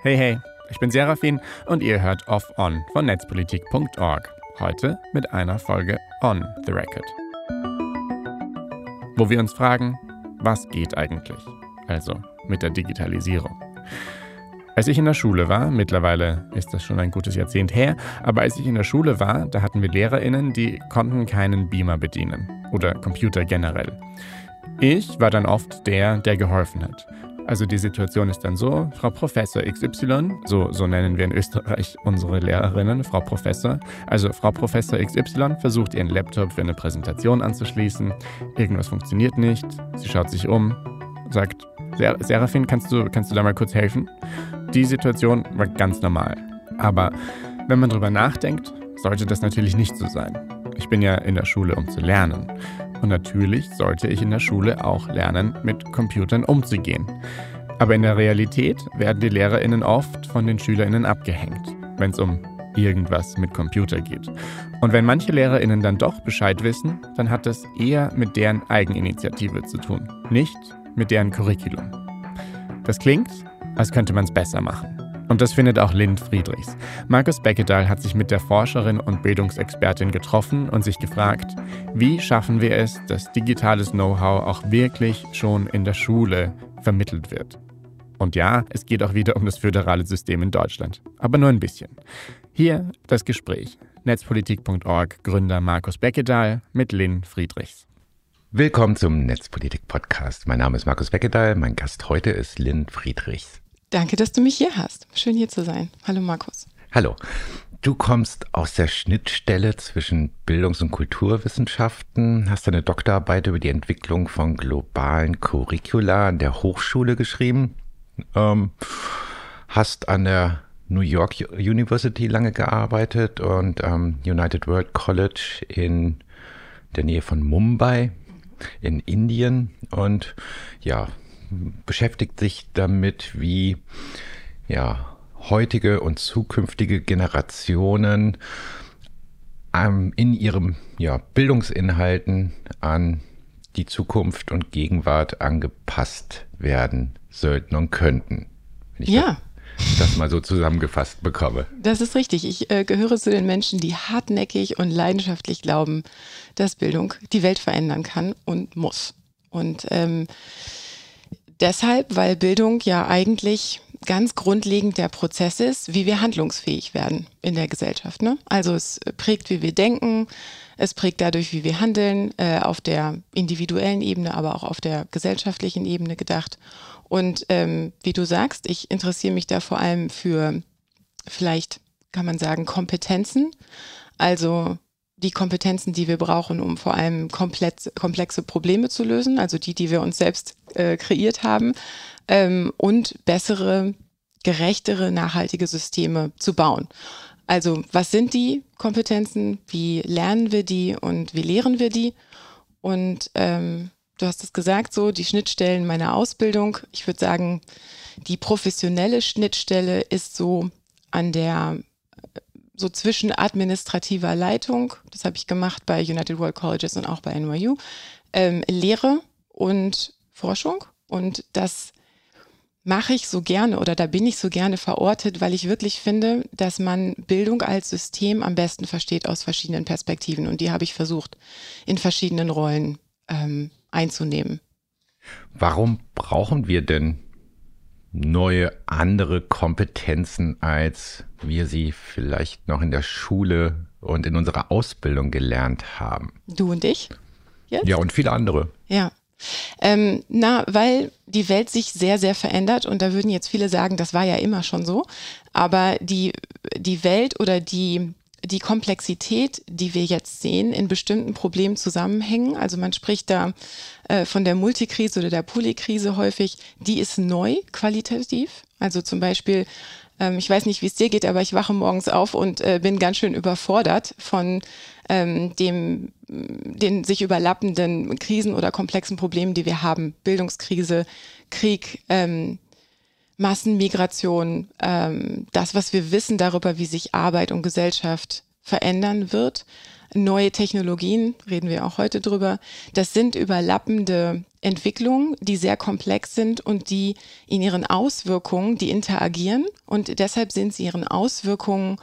Hey, hey, ich bin Serafin und ihr hört Off On von netzpolitik.org. Heute mit einer Folge On the Record. Wo wir uns fragen, was geht eigentlich? Also mit der Digitalisierung. Als ich in der Schule war, mittlerweile ist das schon ein gutes Jahrzehnt her, aber als ich in der Schule war, da hatten wir Lehrerinnen, die konnten keinen Beamer bedienen oder Computer generell. Ich war dann oft der, der geholfen hat. Also die Situation ist dann so, Frau Professor XY, so, so nennen wir in Österreich unsere Lehrerinnen, Frau Professor. Also Frau Professor XY versucht ihren Laptop für eine Präsentation anzuschließen. Irgendwas funktioniert nicht. Sie schaut sich um, sagt, Serafin, kannst du, kannst du da mal kurz helfen? Die Situation war ganz normal. Aber wenn man drüber nachdenkt, sollte das natürlich nicht so sein. Ich bin ja in der Schule, um zu lernen. Und natürlich sollte ich in der Schule auch lernen, mit Computern umzugehen. Aber in der Realität werden die Lehrerinnen oft von den Schülerinnen abgehängt, wenn es um irgendwas mit Computer geht. Und wenn manche Lehrerinnen dann doch Bescheid wissen, dann hat das eher mit deren Eigeninitiative zu tun, nicht mit deren Curriculum. Das klingt, als könnte man es besser machen. Und das findet auch Lind Friedrichs. Markus Beckedahl hat sich mit der Forscherin und Bildungsexpertin getroffen und sich gefragt, wie schaffen wir es, dass digitales Know-how auch wirklich schon in der Schule vermittelt wird. Und ja, es geht auch wieder um das föderale System in Deutschland, aber nur ein bisschen. Hier das Gespräch. Netzpolitik.org Gründer Markus Beckedahl mit Lynn Friedrichs. Willkommen zum Netzpolitik-Podcast. Mein Name ist Markus Beckedahl, mein Gast heute ist Lynn Friedrichs. Danke, dass du mich hier hast. Schön hier zu sein. Hallo Markus. Hallo. Du kommst aus der Schnittstelle zwischen Bildungs- und Kulturwissenschaften, hast eine Doktorarbeit über die Entwicklung von globalen Curricula an der Hochschule geschrieben, ähm, hast an der New York University lange gearbeitet und ähm, United World College in der Nähe von Mumbai in Indien und ja, beschäftigt sich damit, wie ja, heutige und zukünftige Generationen ähm, in ihrem ja, Bildungsinhalten an die Zukunft und Gegenwart angepasst werden sollten und könnten. ja. Das, das mal so zusammengefasst bekomme. Das ist richtig. Ich äh, gehöre zu den Menschen, die hartnäckig und leidenschaftlich glauben, dass Bildung die Welt verändern kann und muss. Und ähm, deshalb, weil Bildung ja eigentlich ganz grundlegend der Prozess ist, wie wir handlungsfähig werden in der Gesellschaft. Ne? Also es prägt, wie wir denken, es prägt dadurch, wie wir handeln, äh, auf der individuellen Ebene, aber auch auf der gesellschaftlichen Ebene gedacht. Und ähm, wie du sagst, ich interessiere mich da vor allem für vielleicht, kann man sagen, Kompetenzen. Also die Kompetenzen, die wir brauchen, um vor allem komplex, komplexe Probleme zu lösen, also die, die wir uns selbst äh, kreiert haben, ähm, und bessere, gerechtere, nachhaltige Systeme zu bauen. Also was sind die Kompetenzen, wie lernen wir die und wie lehren wir die? Und ähm, du hast es gesagt, so die Schnittstellen meiner Ausbildung. Ich würde sagen, die professionelle Schnittstelle ist so an der so zwischen administrativer Leitung, das habe ich gemacht bei United World Colleges und auch bei NYU, ähm, Lehre und Forschung. Und das mache ich so gerne oder da bin ich so gerne verortet, weil ich wirklich finde, dass man Bildung als System am besten versteht aus verschiedenen Perspektiven. Und die habe ich versucht, in verschiedenen Rollen ähm, einzunehmen. Warum brauchen wir denn neue, andere Kompetenzen, als wir sie vielleicht noch in der Schule und in unserer Ausbildung gelernt haben. Du und ich? Jetzt? Ja, und viele andere. Ja. Ähm, na, weil die Welt sich sehr, sehr verändert und da würden jetzt viele sagen, das war ja immer schon so. Aber die, die Welt oder die die Komplexität, die wir jetzt sehen, in bestimmten Problemzusammenhängen, also man spricht da äh, von der Multikrise oder der Polykrise häufig, die ist neu qualitativ. Also zum Beispiel, ähm, ich weiß nicht, wie es dir geht, aber ich wache morgens auf und äh, bin ganz schön überfordert von ähm, dem, den sich überlappenden Krisen oder komplexen Problemen, die wir haben. Bildungskrise, Krieg, ähm, Massenmigration, ähm, das, was wir wissen darüber, wie sich Arbeit und Gesellschaft verändern wird, neue Technologien, reden wir auch heute drüber. Das sind überlappende Entwicklungen, die sehr komplex sind und die in ihren Auswirkungen, die interagieren und deshalb sind sie ihren Auswirkungen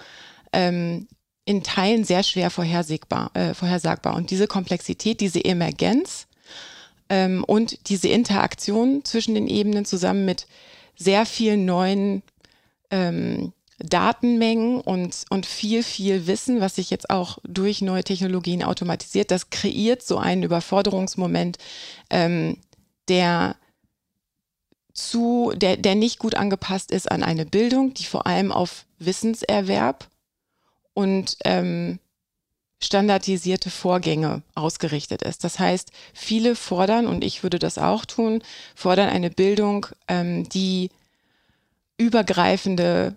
ähm, in Teilen sehr schwer vorhersagbar, äh, vorhersagbar. Und diese Komplexität, diese Emergenz ähm, und diese Interaktion zwischen den Ebenen zusammen mit sehr vielen neuen ähm, Datenmengen und, und viel, viel Wissen, was sich jetzt auch durch neue Technologien automatisiert, das kreiert so einen Überforderungsmoment, ähm, der zu, der, der nicht gut angepasst ist an eine Bildung, die vor allem auf Wissenserwerb und ähm, standardisierte Vorgänge ausgerichtet ist. Das heißt, viele fordern, und ich würde das auch tun, fordern eine Bildung, ähm, die übergreifende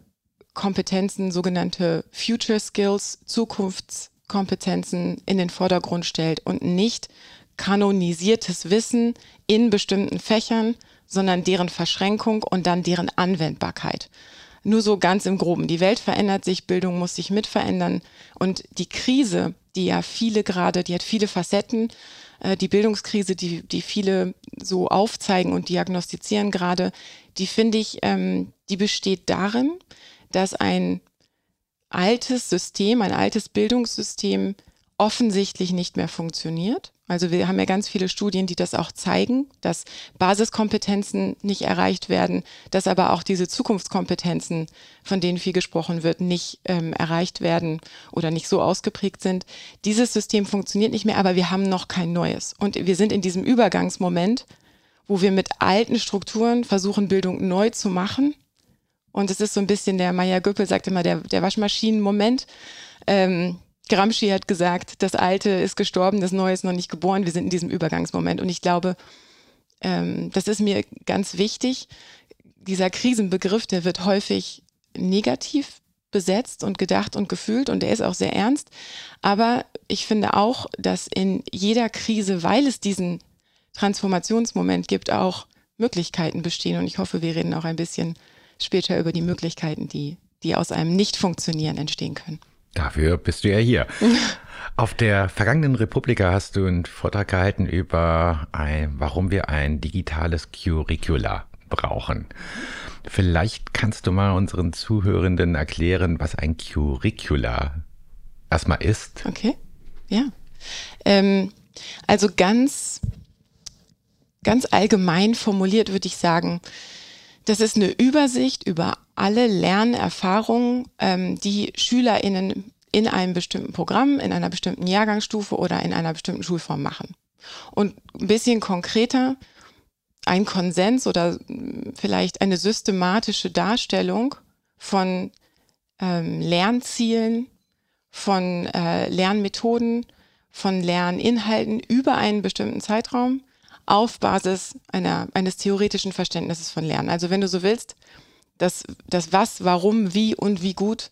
Kompetenzen, sogenannte Future Skills, Zukunftskompetenzen in den Vordergrund stellt und nicht kanonisiertes Wissen in bestimmten Fächern, sondern deren Verschränkung und dann deren Anwendbarkeit. Nur so ganz im Groben. Die Welt verändert sich, Bildung muss sich mit verändern. Und die Krise, die ja viele gerade, die hat viele Facetten, äh, die Bildungskrise, die, die viele so aufzeigen und diagnostizieren gerade, die finde ich, ähm, die besteht darin, dass ein altes System, ein altes Bildungssystem offensichtlich nicht mehr funktioniert. Also wir haben ja ganz viele Studien, die das auch zeigen, dass Basiskompetenzen nicht erreicht werden, dass aber auch diese Zukunftskompetenzen, von denen viel gesprochen wird, nicht ähm, erreicht werden oder nicht so ausgeprägt sind. Dieses System funktioniert nicht mehr, aber wir haben noch kein neues. Und wir sind in diesem Übergangsmoment, wo wir mit alten Strukturen versuchen, Bildung neu zu machen und es ist so ein bisschen der Maya Göppel sagt immer der, der Waschmaschinen-Moment. Ähm, Gramsci hat gesagt, das Alte ist gestorben, das Neue ist noch nicht geboren. Wir sind in diesem Übergangsmoment. Und ich glaube, ähm, das ist mir ganz wichtig. Dieser Krisenbegriff, der wird häufig negativ besetzt und gedacht und gefühlt und der ist auch sehr ernst. Aber ich finde auch, dass in jeder Krise, weil es diesen Transformationsmoment gibt, auch Möglichkeiten bestehen. Und ich hoffe, wir reden auch ein bisschen später über die Möglichkeiten, die, die aus einem Nicht-Funktionieren entstehen können. Dafür bist du ja hier. Auf der vergangenen Republika hast du einen Vortrag gehalten über, ein, warum wir ein digitales Curricula brauchen. Vielleicht kannst du mal unseren Zuhörenden erklären, was ein Curricula erstmal ist. Okay, ja. Ähm, also ganz, ganz allgemein formuliert würde ich sagen, das ist eine Übersicht über alle Lernerfahrungen, ähm, die SchülerInnen in einem bestimmten Programm, in einer bestimmten Jahrgangsstufe oder in einer bestimmten Schulform machen. Und ein bisschen konkreter, ein Konsens oder vielleicht eine systematische Darstellung von ähm, Lernzielen, von äh, Lernmethoden, von Lerninhalten über einen bestimmten Zeitraum auf Basis einer, eines theoretischen Verständnisses von Lernen. Also wenn du so willst, das, das Was, Warum, Wie und Wie gut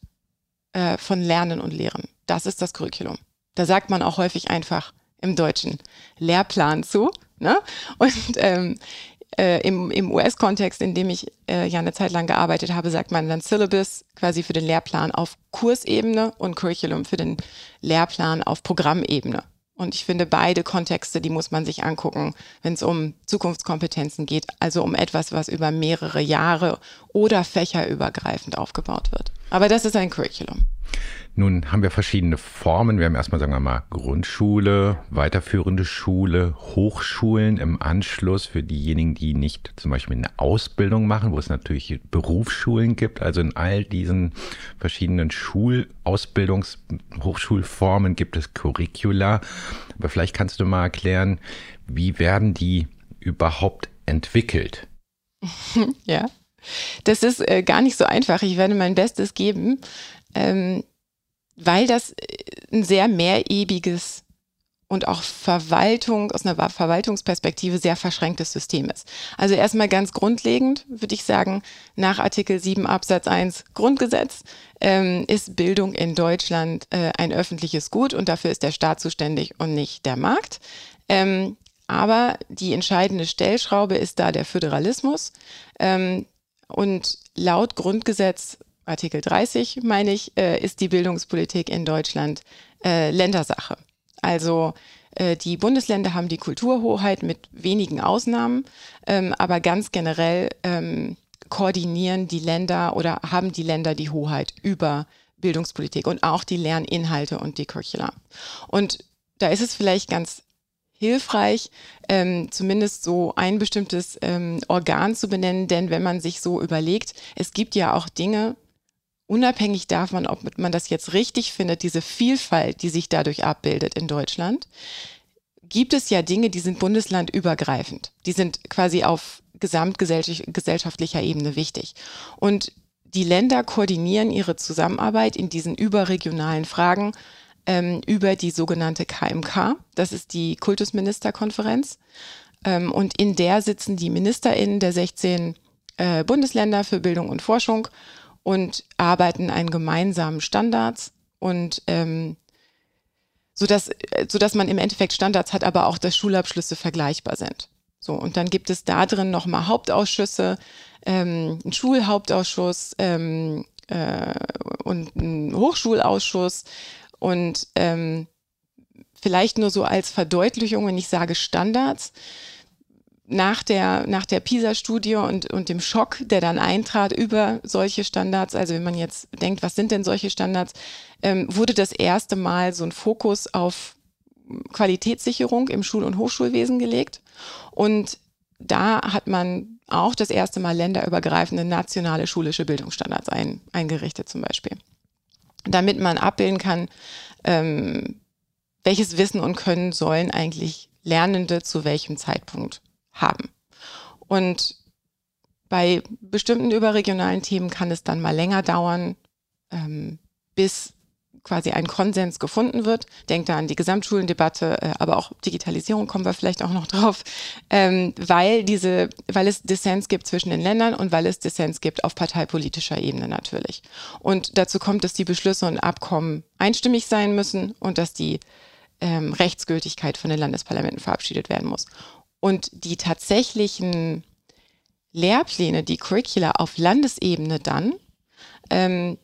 äh, von Lernen und Lehren. Das ist das Curriculum. Da sagt man auch häufig einfach im Deutschen Lehrplan zu. Ne? Und ähm, äh, im, im US-Kontext, in dem ich äh, ja eine Zeit lang gearbeitet habe, sagt man dann Syllabus quasi für den Lehrplan auf Kursebene und Curriculum für den Lehrplan auf Programmebene. Und ich finde, beide Kontexte, die muss man sich angucken, wenn es um Zukunftskompetenzen geht, also um etwas, was über mehrere Jahre oder fächerübergreifend aufgebaut wird. Aber das ist ein Curriculum. Nun haben wir verschiedene Formen. Wir haben erstmal, sagen wir mal, Grundschule, weiterführende Schule, Hochschulen im Anschluss für diejenigen, die nicht zum Beispiel eine Ausbildung machen, wo es natürlich Berufsschulen gibt. Also in all diesen verschiedenen Schulausbildungs-, Hochschulformen gibt es Curricula. Aber vielleicht kannst du mal erklären, wie werden die überhaupt entwickelt? Ja, das ist äh, gar nicht so einfach. Ich werde mein Bestes geben. Ähm, weil das äh, ein sehr mehrebiges und auch Verwaltung, aus einer Verwaltungsperspektive sehr verschränktes System ist. Also erstmal ganz grundlegend würde ich sagen, nach Artikel 7 Absatz 1 Grundgesetz ähm, ist Bildung in Deutschland äh, ein öffentliches Gut und dafür ist der Staat zuständig und nicht der Markt. Ähm, aber die entscheidende Stellschraube ist da der Föderalismus. Ähm, und laut Grundgesetz Artikel 30, meine ich, äh, ist die Bildungspolitik in Deutschland äh, Ländersache. Also äh, die Bundesländer haben die Kulturhoheit mit wenigen Ausnahmen, ähm, aber ganz generell ähm, koordinieren die Länder oder haben die Länder die Hoheit über Bildungspolitik und auch die Lerninhalte und die Curricula. Und da ist es vielleicht ganz hilfreich, ähm, zumindest so ein bestimmtes ähm, Organ zu benennen, denn wenn man sich so überlegt, es gibt ja auch Dinge, unabhängig davon, ob man das jetzt richtig findet, diese Vielfalt, die sich dadurch abbildet in Deutschland, gibt es ja Dinge, die sind bundeslandübergreifend. Die sind quasi auf gesamtgesellschaftlicher Ebene wichtig. Und die Länder koordinieren ihre Zusammenarbeit in diesen überregionalen Fragen ähm, über die sogenannte KMK. Das ist die Kultusministerkonferenz. Ähm, und in der sitzen die MinisterInnen der 16 äh, Bundesländer für Bildung und Forschung und arbeiten an gemeinsamen Standards und ähm, sodass, äh, sodass man im Endeffekt Standards hat, aber auch, dass Schulabschlüsse vergleichbar sind. So, und dann gibt es da drin nochmal Hauptausschüsse, ähm, einen Schulhauptausschuss ähm, äh, und einen Hochschulausschuss und ähm, vielleicht nur so als Verdeutlichung, wenn ich sage Standards, nach der, nach der PISA-Studie und, und dem Schock, der dann eintrat über solche Standards, also wenn man jetzt denkt, was sind denn solche Standards, ähm, wurde das erste Mal so ein Fokus auf Qualitätssicherung im Schul- und Hochschulwesen gelegt. Und da hat man auch das erste Mal länderübergreifende nationale schulische Bildungsstandards ein, eingerichtet zum Beispiel. Damit man abbilden kann, ähm, welches Wissen und Können sollen eigentlich Lernende zu welchem Zeitpunkt haben. Und bei bestimmten überregionalen Themen kann es dann mal länger dauern, ähm, bis quasi ein Konsens gefunden wird. Denkt da an die Gesamtschulendebatte, äh, aber auch Digitalisierung kommen wir vielleicht auch noch drauf, ähm, weil diese, weil es Dissens gibt zwischen den Ländern und weil es Dissens gibt auf parteipolitischer Ebene natürlich. Und dazu kommt, dass die Beschlüsse und Abkommen einstimmig sein müssen und dass die ähm, Rechtsgültigkeit von den Landesparlamenten verabschiedet werden muss. Und die tatsächlichen Lehrpläne, die Curricula auf Landesebene dann, ähm,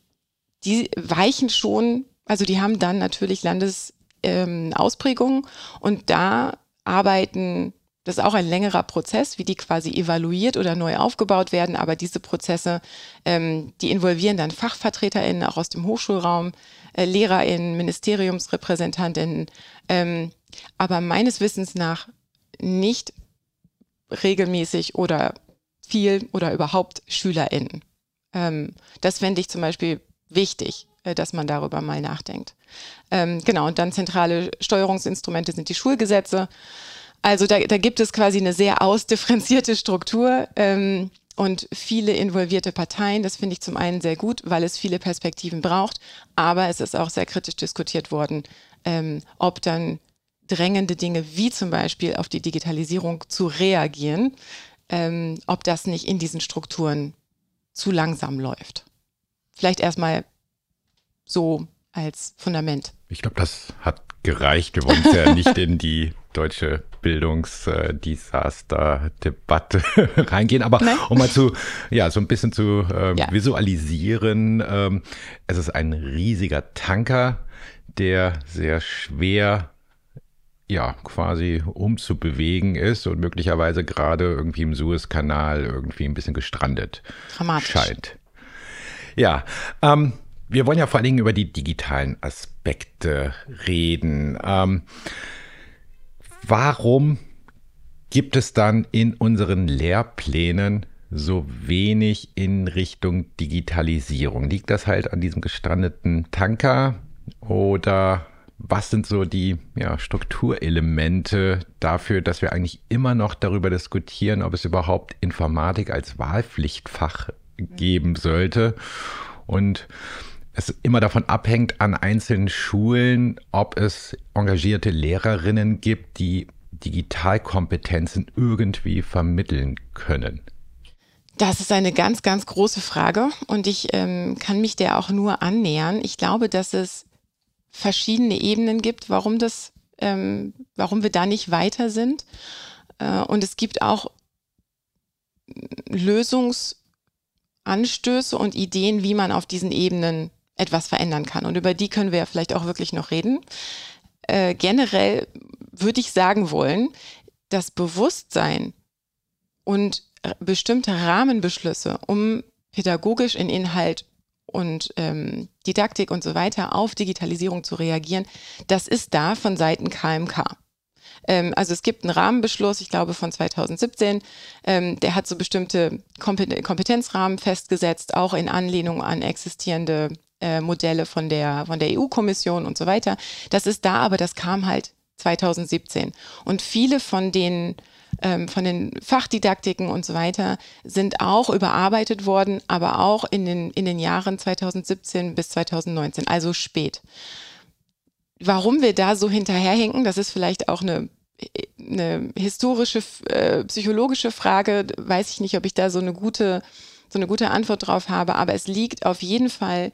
die weichen schon, also die haben dann natürlich Landesausprägungen ähm, und da arbeiten, das ist auch ein längerer Prozess, wie die quasi evaluiert oder neu aufgebaut werden, aber diese Prozesse, ähm, die involvieren dann FachvertreterInnen auch aus dem Hochschulraum, äh, LehrerInnen, Ministeriumsrepräsentantinnen, ähm, aber meines Wissens nach nicht regelmäßig oder viel oder überhaupt SchülerInnen. Ähm, das fände ich zum Beispiel wichtig, äh, dass man darüber mal nachdenkt. Ähm, genau, und dann zentrale Steuerungsinstrumente sind die Schulgesetze. Also da, da gibt es quasi eine sehr ausdifferenzierte Struktur ähm, und viele involvierte Parteien. Das finde ich zum einen sehr gut, weil es viele Perspektiven braucht, aber es ist auch sehr kritisch diskutiert worden, ähm, ob dann drängende Dinge wie zum Beispiel auf die Digitalisierung zu reagieren, ähm, ob das nicht in diesen Strukturen zu langsam läuft. Vielleicht erstmal so als Fundament. Ich glaube, das hat gereicht. Wir wollen ja nicht in die deutsche Bildungsdesaster-Debatte reingehen, aber Nein. um mal zu, ja, so ein bisschen zu äh, ja. visualisieren, ähm, es ist ein riesiger Tanker, der sehr schwer ja, quasi umzubewegen ist und möglicherweise gerade irgendwie im Suezkanal irgendwie ein bisschen gestrandet Dramatisch. scheint. Ja, ähm, wir wollen ja vor allen Dingen über die digitalen Aspekte reden. Ähm, warum gibt es dann in unseren Lehrplänen so wenig in Richtung Digitalisierung? Liegt das halt an diesem gestrandeten Tanker oder was sind so die ja, Strukturelemente dafür, dass wir eigentlich immer noch darüber diskutieren, ob es überhaupt Informatik als Wahlpflichtfach geben sollte? Und es immer davon abhängt an einzelnen Schulen, ob es engagierte Lehrerinnen gibt, die Digitalkompetenzen irgendwie vermitteln können. Das ist eine ganz, ganz große Frage und ich ähm, kann mich der auch nur annähern. Ich glaube, dass es verschiedene Ebenen gibt, warum das, ähm, warum wir da nicht weiter sind. Äh, und es gibt auch Lösungsanstöße und Ideen, wie man auf diesen Ebenen etwas verändern kann. Und über die können wir ja vielleicht auch wirklich noch reden. Äh, generell würde ich sagen wollen, das Bewusstsein und bestimmte Rahmenbeschlüsse, um pädagogisch in Inhalt und ähm, Didaktik und so weiter auf Digitalisierung zu reagieren, das ist da von Seiten KMK. Ähm, also es gibt einen Rahmenbeschluss, ich glaube von 2017, ähm, der hat so bestimmte Kompetenzrahmen festgesetzt, auch in Anlehnung an existierende äh, Modelle von der, von der EU-Kommission und so weiter. Das ist da, aber das kam halt 2017. Und viele von den ähm, von den Fachdidaktiken und so weiter sind auch überarbeitet worden, aber auch in den, in den Jahren 2017 bis 2019, also spät. Warum wir da so hinterherhinken, das ist vielleicht auch eine eine historische, äh, psychologische Frage, weiß ich nicht, ob ich da so eine gute, so eine gute Antwort drauf habe, aber es liegt auf jeden Fall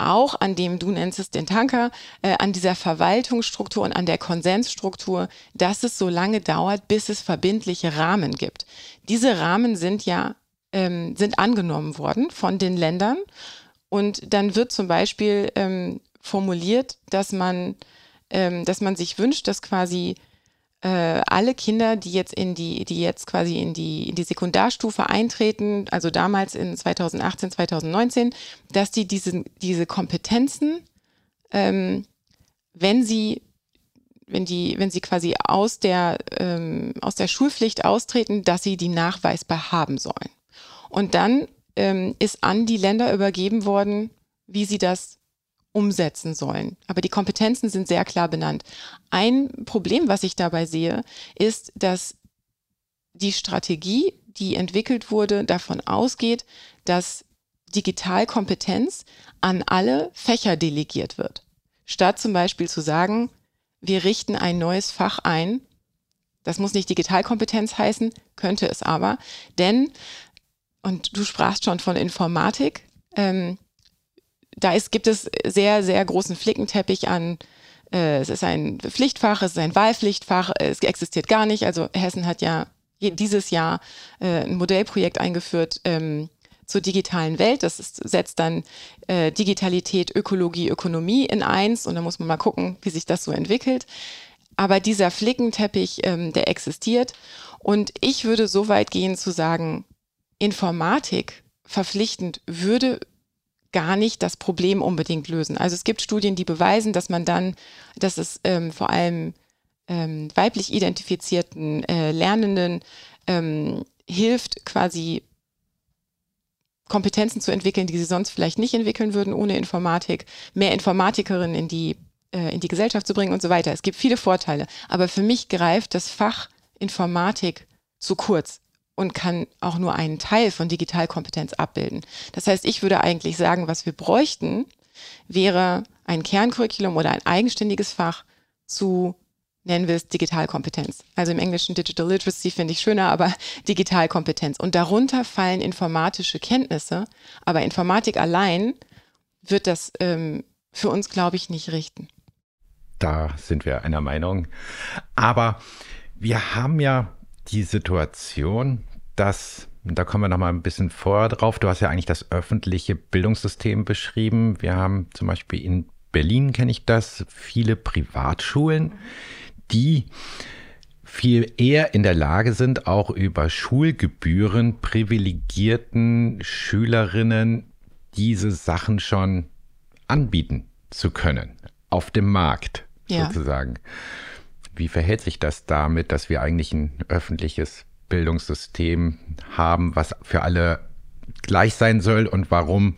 auch an dem, du nennst es den Tanker, äh, an dieser Verwaltungsstruktur und an der Konsensstruktur, dass es so lange dauert, bis es verbindliche Rahmen gibt. Diese Rahmen sind ja ähm, sind angenommen worden von den Ländern und dann wird zum Beispiel ähm, formuliert, dass man, ähm, dass man sich wünscht, dass quasi äh, alle Kinder, die jetzt in die, die jetzt quasi in die, in die Sekundarstufe eintreten, also damals in 2018, 2019, dass die diese, diese Kompetenzen, ähm, wenn sie wenn die, wenn sie quasi aus der, ähm, aus der Schulpflicht austreten, dass sie die nachweisbar haben sollen. Und dann ähm, ist an die Länder übergeben worden, wie sie das umsetzen sollen. Aber die Kompetenzen sind sehr klar benannt. Ein Problem, was ich dabei sehe, ist, dass die Strategie, die entwickelt wurde, davon ausgeht, dass Digitalkompetenz an alle Fächer delegiert wird. Statt zum Beispiel zu sagen, wir richten ein neues Fach ein, das muss nicht Digitalkompetenz heißen, könnte es aber, denn, und du sprachst schon von Informatik, ähm, da ist, gibt es sehr, sehr großen Flickenteppich an. Äh, es ist ein Pflichtfach, es ist ein Wahlpflichtfach, es existiert gar nicht. Also Hessen hat ja dieses Jahr äh, ein Modellprojekt eingeführt ähm, zur digitalen Welt. Das ist, setzt dann äh, Digitalität, Ökologie, Ökonomie in eins und da muss man mal gucken, wie sich das so entwickelt. Aber dieser Flickenteppich, ähm, der existiert. Und ich würde so weit gehen zu sagen, Informatik verpflichtend würde gar nicht das Problem unbedingt lösen. Also es gibt Studien, die beweisen, dass man dann, dass es ähm, vor allem ähm, weiblich identifizierten äh, Lernenden ähm, hilft, quasi Kompetenzen zu entwickeln, die sie sonst vielleicht nicht entwickeln würden ohne Informatik, mehr Informatikerinnen in die, äh, in die Gesellschaft zu bringen und so weiter. Es gibt viele Vorteile. Aber für mich greift das Fach Informatik zu kurz und kann auch nur einen Teil von Digitalkompetenz abbilden. Das heißt, ich würde eigentlich sagen, was wir bräuchten, wäre ein Kerncurriculum oder ein eigenständiges Fach zu nennen wir es Digitalkompetenz. Also im Englischen Digital Literacy finde ich schöner, aber Digitalkompetenz. Und darunter fallen informatische Kenntnisse, aber Informatik allein wird das ähm, für uns, glaube ich, nicht richten. Da sind wir einer Meinung. Aber wir haben ja die Situation, dass, da kommen wir noch mal ein bisschen vorher drauf, du hast ja eigentlich das öffentliche Bildungssystem beschrieben. Wir haben zum Beispiel in Berlin, kenne ich das, viele Privatschulen, die viel eher in der Lage sind, auch über Schulgebühren privilegierten Schülerinnen diese Sachen schon anbieten zu können auf dem Markt ja. sozusagen. Wie verhält sich das damit, dass wir eigentlich ein öffentliches Bildungssystem haben, was für alle gleich sein soll und warum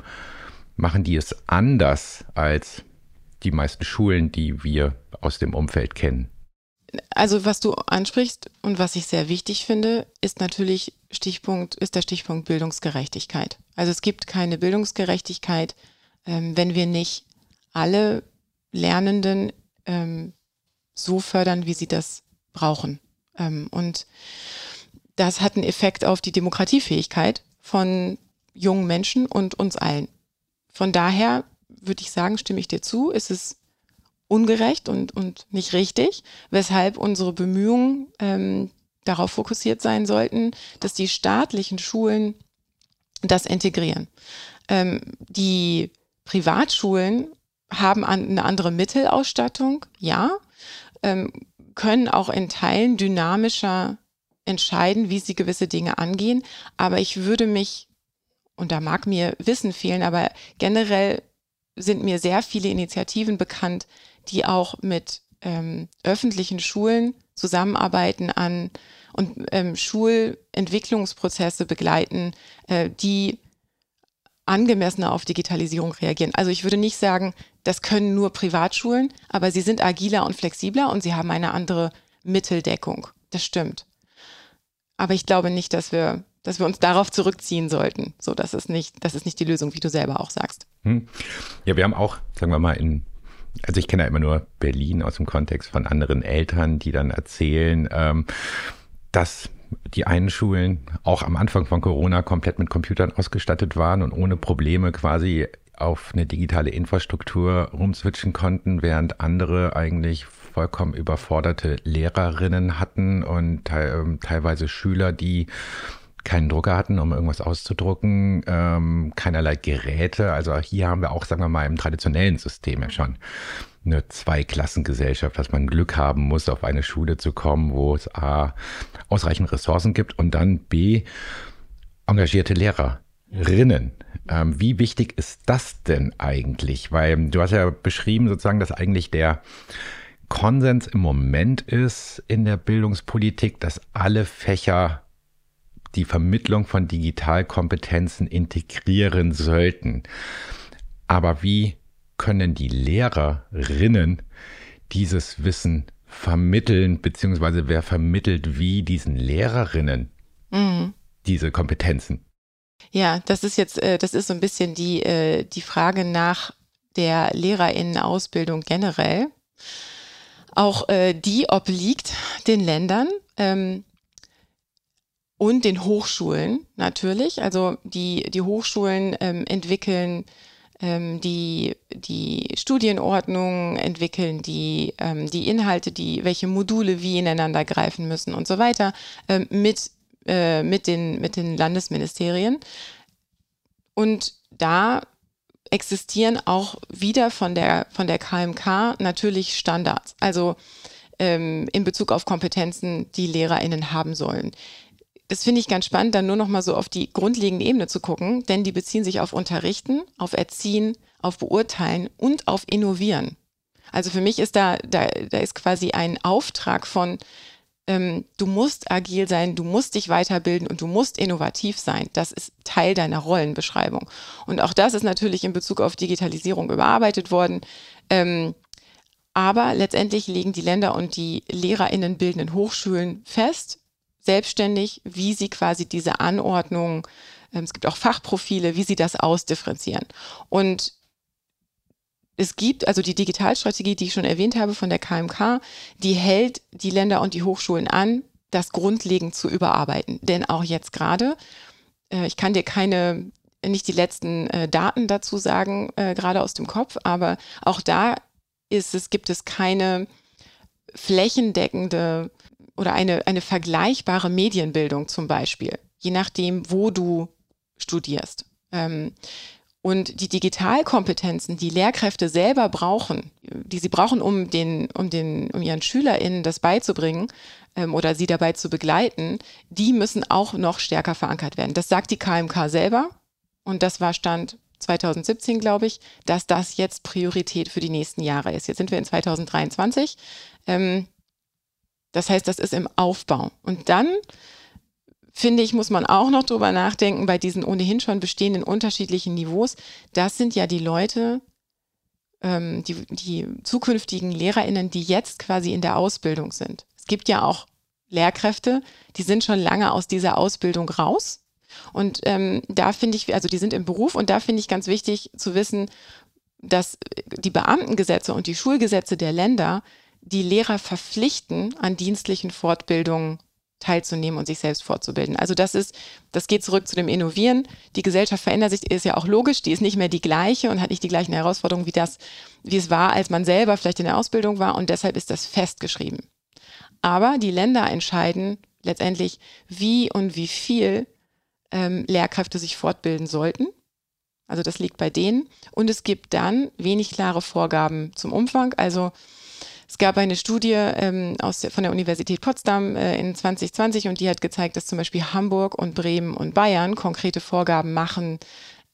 machen die es anders als die meisten Schulen, die wir aus dem Umfeld kennen? Also was du ansprichst und was ich sehr wichtig finde, ist natürlich Stichpunkt, ist der Stichpunkt Bildungsgerechtigkeit. Also es gibt keine Bildungsgerechtigkeit, ähm, wenn wir nicht alle Lernenden ähm, so fördern, wie sie das brauchen. Ähm, und das hat einen Effekt auf die Demokratiefähigkeit von jungen Menschen und uns allen. Von daher würde ich sagen, stimme ich dir zu, ist es ungerecht und, und nicht richtig, weshalb unsere Bemühungen ähm, darauf fokussiert sein sollten, dass die staatlichen Schulen das integrieren. Ähm, die Privatschulen haben eine andere Mittelausstattung, ja, ähm, können auch in Teilen dynamischer entscheiden, wie sie gewisse Dinge angehen. Aber ich würde mich, und da mag mir Wissen fehlen, aber generell sind mir sehr viele Initiativen bekannt, die auch mit ähm, öffentlichen Schulen zusammenarbeiten an und ähm, Schulentwicklungsprozesse begleiten, äh, die angemessener auf Digitalisierung reagieren. Also ich würde nicht sagen, das können nur Privatschulen, aber sie sind agiler und flexibler und sie haben eine andere Mitteldeckung. Das stimmt. Aber ich glaube nicht, dass wir, dass wir uns darauf zurückziehen sollten. So, das ist nicht, das ist nicht die Lösung, wie du selber auch sagst. Hm. Ja, wir haben auch, sagen wir mal, in also ich kenne ja immer nur Berlin aus dem Kontext von anderen Eltern, die dann erzählen, ähm, dass die einen Schulen auch am Anfang von Corona komplett mit Computern ausgestattet waren und ohne Probleme quasi auf eine digitale Infrastruktur rumswitchen konnten, während andere eigentlich vollkommen überforderte Lehrerinnen hatten und te ähm, teilweise Schüler, die keinen Drucker hatten, um irgendwas auszudrucken, ähm, keinerlei Geräte. Also hier haben wir auch, sagen wir mal, im traditionellen System ja schon eine Zweiklassengesellschaft, dass man Glück haben muss, auf eine Schule zu kommen, wo es A, ausreichend Ressourcen gibt und dann B, engagierte Lehrerinnen. Ähm, wie wichtig ist das denn eigentlich? Weil du hast ja beschrieben sozusagen, dass eigentlich der Konsens im Moment ist in der Bildungspolitik, dass alle Fächer die Vermittlung von Digitalkompetenzen integrieren sollten. Aber wie können die Lehrerinnen dieses Wissen vermitteln, beziehungsweise wer vermittelt wie diesen Lehrerinnen mhm. diese Kompetenzen? Ja, das ist jetzt, äh, das ist so ein bisschen die, äh, die Frage nach der Lehrerinnenausbildung generell. Auch äh, die obliegt den Ländern ähm, und den Hochschulen natürlich. Also die, die Hochschulen ähm, entwickeln ähm, die, die Studienordnung entwickeln, die, ähm, die Inhalte, die, welche Module wie ineinander greifen müssen und so weiter, ähm, mit, äh, mit, den, mit den Landesministerien. Und da existieren auch wieder von der, von der KMK natürlich Standards. Also ähm, in Bezug auf Kompetenzen, die LehrerInnen haben sollen das finde ich ganz spannend, dann nur noch mal so auf die grundlegende Ebene zu gucken, denn die beziehen sich auf Unterrichten, auf Erziehen, auf Beurteilen und auf Innovieren. Also für mich ist da, da, da ist quasi ein Auftrag von, ähm, du musst agil sein, du musst dich weiterbilden und du musst innovativ sein. Das ist Teil deiner Rollenbeschreibung. Und auch das ist natürlich in Bezug auf Digitalisierung überarbeitet worden. Ähm, aber letztendlich legen die Länder und die LehrerInnen bildenden Hochschulen fest, selbstständig, wie sie quasi diese Anordnung, ähm, es gibt auch Fachprofile, wie sie das ausdifferenzieren. Und es gibt also die Digitalstrategie, die ich schon erwähnt habe von der KMK, die hält die Länder und die Hochschulen an, das grundlegend zu überarbeiten. Denn auch jetzt gerade, äh, ich kann dir keine, nicht die letzten äh, Daten dazu sagen, äh, gerade aus dem Kopf, aber auch da ist es, gibt es keine flächendeckende oder eine, eine vergleichbare Medienbildung zum Beispiel, je nachdem, wo du studierst. Ähm, und die Digitalkompetenzen, die Lehrkräfte selber brauchen, die sie brauchen, um, den, um, den, um ihren SchülerInnen das beizubringen ähm, oder sie dabei zu begleiten, die müssen auch noch stärker verankert werden. Das sagt die KMK selber. Und das war Stand 2017, glaube ich, dass das jetzt Priorität für die nächsten Jahre ist. Jetzt sind wir in 2023. Ähm, das heißt, das ist im Aufbau. Und dann, finde ich, muss man auch noch drüber nachdenken, bei diesen ohnehin schon bestehenden unterschiedlichen Niveaus. Das sind ja die Leute, ähm, die, die zukünftigen LehrerInnen, die jetzt quasi in der Ausbildung sind. Es gibt ja auch Lehrkräfte, die sind schon lange aus dieser Ausbildung raus. Und ähm, da finde ich, also die sind im Beruf und da finde ich ganz wichtig zu wissen, dass die Beamtengesetze und die Schulgesetze der Länder die Lehrer verpflichten, an dienstlichen Fortbildungen teilzunehmen und sich selbst fortzubilden. Also das ist, das geht zurück zu dem Innovieren. Die Gesellschaft verändert sich, ist ja auch logisch, die ist nicht mehr die gleiche und hat nicht die gleichen Herausforderungen wie das, wie es war, als man selber vielleicht in der Ausbildung war und deshalb ist das festgeschrieben. Aber die Länder entscheiden letztendlich, wie und wie viel ähm, Lehrkräfte sich fortbilden sollten. Also das liegt bei denen. Und es gibt dann wenig klare Vorgaben zum Umfang. Also es gab eine Studie ähm, aus von der Universität Potsdam äh, in 2020 und die hat gezeigt, dass zum Beispiel Hamburg und Bremen und Bayern konkrete Vorgaben machen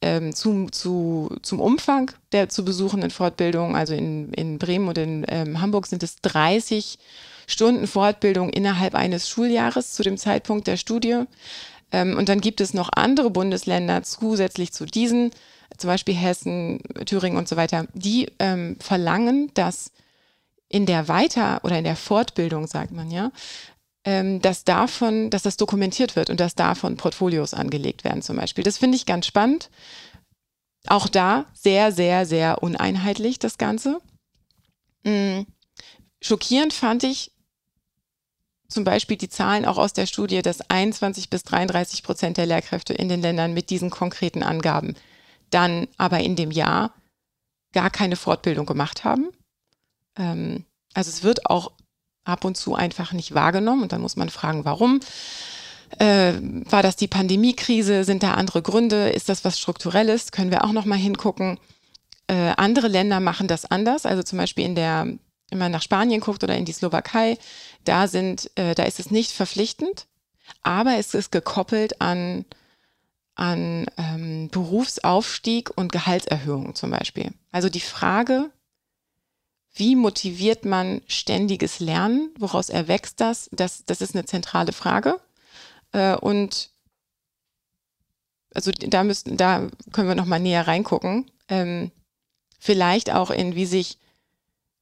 ähm, zum, zu, zum Umfang der zu besuchenden Fortbildungen. Also in, in Bremen und in ähm, Hamburg sind es 30 Stunden Fortbildung innerhalb eines Schuljahres zu dem Zeitpunkt der Studie. Ähm, und dann gibt es noch andere Bundesländer zusätzlich zu diesen, zum Beispiel Hessen, Thüringen und so weiter, die ähm, verlangen, dass in der Weiter- oder in der Fortbildung, sagt man ja, ähm, dass davon, dass das dokumentiert wird und dass davon Portfolios angelegt werden zum Beispiel. Das finde ich ganz spannend. Auch da sehr, sehr, sehr uneinheitlich das Ganze. Mhm. Schockierend fand ich zum Beispiel die Zahlen auch aus der Studie, dass 21 bis 33 Prozent der Lehrkräfte in den Ländern mit diesen konkreten Angaben dann aber in dem Jahr gar keine Fortbildung gemacht haben. Ähm, also es wird auch ab und zu einfach nicht wahrgenommen und dann muss man fragen, warum. Äh, war das die Pandemiekrise? Sind da andere Gründe? Ist das was Strukturelles? Können wir auch noch mal hingucken. Äh, andere Länder machen das anders. Also zum Beispiel in der, wenn man nach Spanien guckt oder in die Slowakei, da sind, äh, da ist es nicht verpflichtend, aber es ist gekoppelt an an ähm, Berufsaufstieg und Gehaltserhöhung zum Beispiel. Also die Frage, wie motiviert man ständiges Lernen? Woraus erwächst das? Das, das ist eine zentrale Frage. Äh, und also da müssen, da können wir noch mal näher reingucken. Ähm, vielleicht auch in, wie sich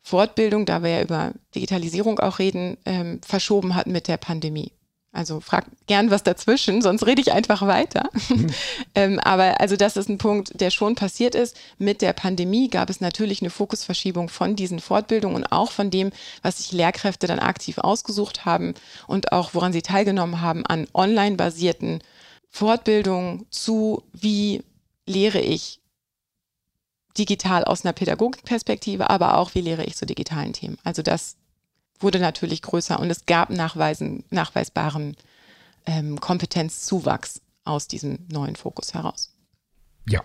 Fortbildung, da wir ja über Digitalisierung auch reden, ähm, verschoben hat mit der Pandemie. Also frag gern was dazwischen, sonst rede ich einfach weiter. Mhm. ähm, aber also das ist ein Punkt, der schon passiert ist. Mit der Pandemie gab es natürlich eine Fokusverschiebung von diesen Fortbildungen und auch von dem, was sich Lehrkräfte dann aktiv ausgesucht haben und auch woran sie teilgenommen haben an online-basierten Fortbildungen zu, wie lehre ich digital aus einer Pädagogikperspektive, aber auch, wie lehre ich zu digitalen Themen. Also das wurde natürlich größer und es gab nachweisen, nachweisbaren ähm, Kompetenzzuwachs aus diesem neuen Fokus heraus. Ja,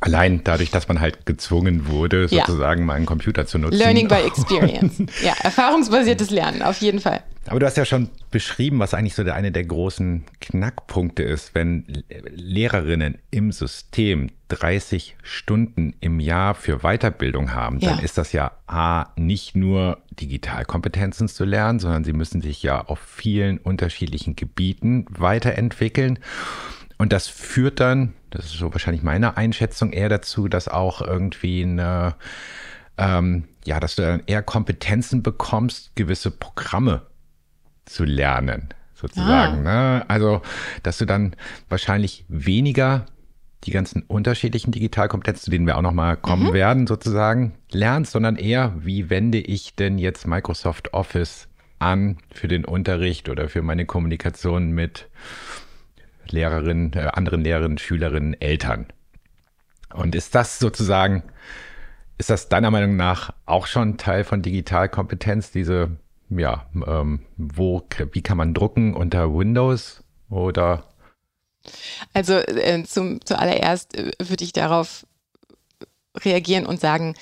allein dadurch, dass man halt gezwungen wurde, sozusagen ja. mal einen Computer zu nutzen. Learning by experience. ja, erfahrungsbasiertes Lernen, auf jeden Fall. Aber du hast ja schon beschrieben, was eigentlich so der eine der großen Knackpunkte ist, wenn Lehrerinnen im System 30 Stunden im Jahr für Weiterbildung haben, dann ja. ist das ja A, nicht nur Digitalkompetenzen zu lernen, sondern sie müssen sich ja auf vielen unterschiedlichen Gebieten weiterentwickeln. Und das führt dann, das ist so wahrscheinlich meine Einschätzung, eher dazu, dass auch irgendwie eine, ähm, ja, dass du dann eher Kompetenzen bekommst, gewisse Programme zu lernen, sozusagen. Ah. Ne? Also, dass du dann wahrscheinlich weniger die ganzen unterschiedlichen Digitalkompetenzen, zu denen wir auch nochmal kommen mhm. werden, sozusagen, lernst, sondern eher, wie wende ich denn jetzt Microsoft Office an für den Unterricht oder für meine Kommunikation mit Lehrerinnen, äh, anderen Lehrerinnen, Schülerinnen, Eltern. Und ist das sozusagen, ist das deiner Meinung nach auch schon Teil von Digitalkompetenz, diese, ja, ähm, wo, wie kann man drucken unter Windows oder? Also äh, zum, zuallererst äh, würde ich darauf reagieren und sagen,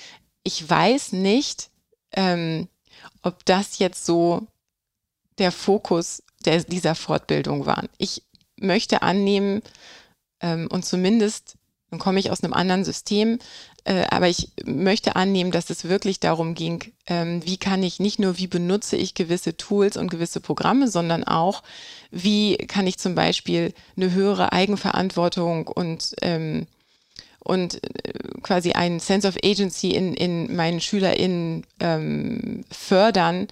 ich weiß nicht, ähm, ob das jetzt so der Fokus der, dieser Fortbildung war. Ich möchte annehmen ähm, und zumindest, dann komme ich aus einem anderen System, äh, aber ich möchte annehmen, dass es wirklich darum ging, ähm, wie kann ich nicht nur, wie benutze ich gewisse Tools und gewisse Programme, sondern auch, wie kann ich zum Beispiel eine höhere Eigenverantwortung und ähm, und äh, quasi ein Sense of Agency in, in meinen SchülerInnen ähm, fördern,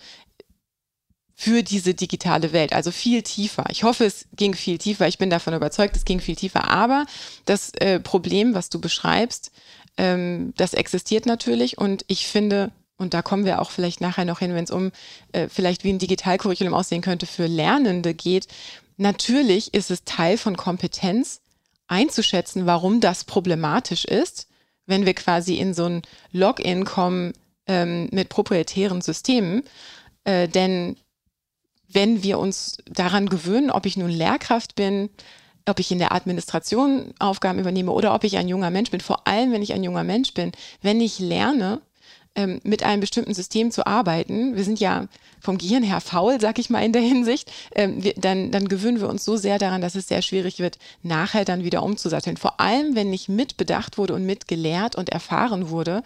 für diese digitale Welt. Also viel tiefer. Ich hoffe, es ging viel tiefer. Ich bin davon überzeugt, es ging viel tiefer. Aber das äh, Problem, was du beschreibst, ähm, das existiert natürlich. Und ich finde, und da kommen wir auch vielleicht nachher noch hin, wenn es um äh, vielleicht wie ein Digitalcurriculum aussehen könnte für Lernende geht. Natürlich ist es Teil von Kompetenz, einzuschätzen, warum das problematisch ist, wenn wir quasi in so ein Login kommen ähm, mit proprietären Systemen. Äh, denn wenn wir uns daran gewöhnen, ob ich nun Lehrkraft bin, ob ich in der Administration Aufgaben übernehme oder ob ich ein junger Mensch bin, vor allem wenn ich ein junger Mensch bin, wenn ich lerne, ähm, mit einem bestimmten System zu arbeiten, wir sind ja vom Gehirn her faul, sag ich mal in der Hinsicht, ähm, dann, dann gewöhnen wir uns so sehr daran, dass es sehr schwierig wird, nachher dann wieder umzusatteln. Vor allem, wenn nicht mitbedacht wurde und mitgelehrt und erfahren wurde,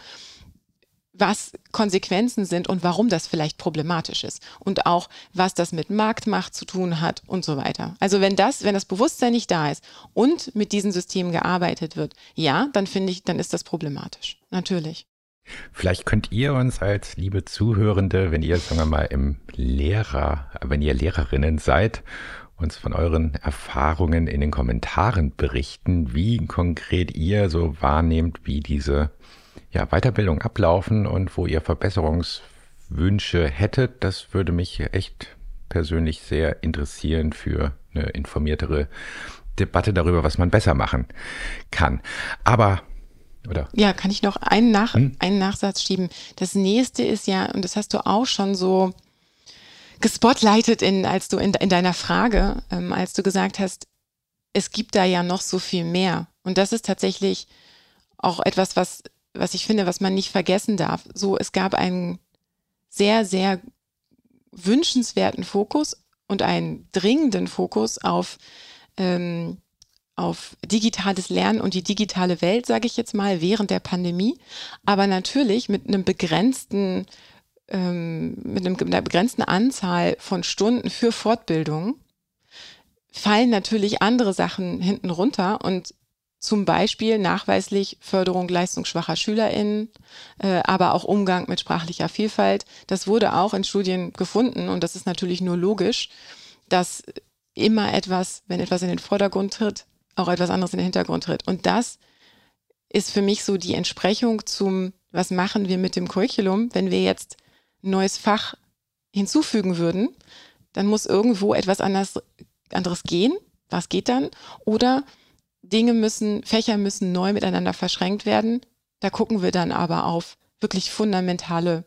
was Konsequenzen sind und warum das vielleicht problematisch ist und auch was das mit Marktmacht zu tun hat und so weiter. Also wenn das, wenn das Bewusstsein nicht da ist und mit diesen Systemen gearbeitet wird, ja, dann finde ich, dann ist das problematisch. Natürlich. Vielleicht könnt ihr uns als liebe Zuhörende, wenn ihr, sagen wir mal, im Lehrer, wenn ihr Lehrerinnen seid, uns von euren Erfahrungen in den Kommentaren berichten, wie konkret ihr so wahrnehmt, wie diese ja, Weiterbildung ablaufen und wo ihr Verbesserungswünsche hättet. Das würde mich echt persönlich sehr interessieren für eine informiertere Debatte darüber, was man besser machen kann. Aber oder? Ja, kann ich noch einen, Nach hm? einen Nachsatz schieben. Das nächste ist ja, und das hast du auch schon so gespotlightet, in, als du in, in deiner Frage, ähm, als du gesagt hast, es gibt da ja noch so viel mehr. Und das ist tatsächlich auch etwas, was, was ich finde, was man nicht vergessen darf. So, es gab einen sehr, sehr wünschenswerten Fokus und einen dringenden Fokus auf ähm, auf digitales Lernen und die digitale Welt, sage ich jetzt mal, während der Pandemie, aber natürlich mit einem begrenzten, ähm, mit, einem, einer begrenzten Anzahl von Stunden für Fortbildung fallen natürlich andere Sachen hinten runter und zum Beispiel nachweislich Förderung leistungsschwacher SchülerInnen, äh, aber auch Umgang mit sprachlicher Vielfalt. Das wurde auch in Studien gefunden und das ist natürlich nur logisch, dass immer etwas, wenn etwas in den Vordergrund tritt, auch etwas anderes in den Hintergrund tritt. Und das ist für mich so die Entsprechung zum, was machen wir mit dem Curriculum, wenn wir jetzt ein neues Fach hinzufügen würden, dann muss irgendwo etwas anders, anderes gehen. Was geht dann? Oder Dinge müssen, Fächer müssen neu miteinander verschränkt werden. Da gucken wir dann aber auf wirklich fundamentale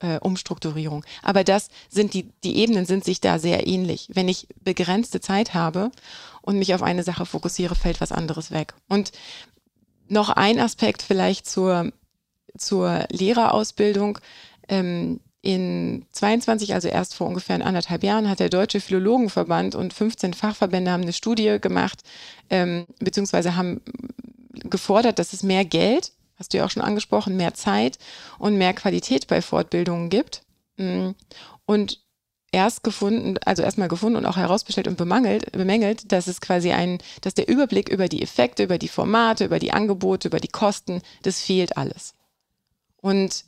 äh, Umstrukturierung. Aber das sind die, die Ebenen sind sich da sehr ähnlich. Wenn ich begrenzte Zeit habe und mich auf eine Sache fokussiere, fällt was anderes weg. Und noch ein Aspekt vielleicht zur, zur Lehrerausbildung. Ähm, in 22, also erst vor ungefähr anderthalb Jahren, hat der Deutsche Philologenverband und 15 Fachverbände haben eine Studie gemacht, ähm, beziehungsweise haben gefordert, dass es mehr Geld hast du ja auch schon angesprochen, mehr Zeit und mehr Qualität bei Fortbildungen gibt. Mm. Und erst gefunden, also erstmal gefunden und auch herausbestellt und bemangelt, bemängelt, dass es quasi ein, dass der Überblick über die Effekte, über die Formate, über die Angebote, über die Kosten, das fehlt alles. Und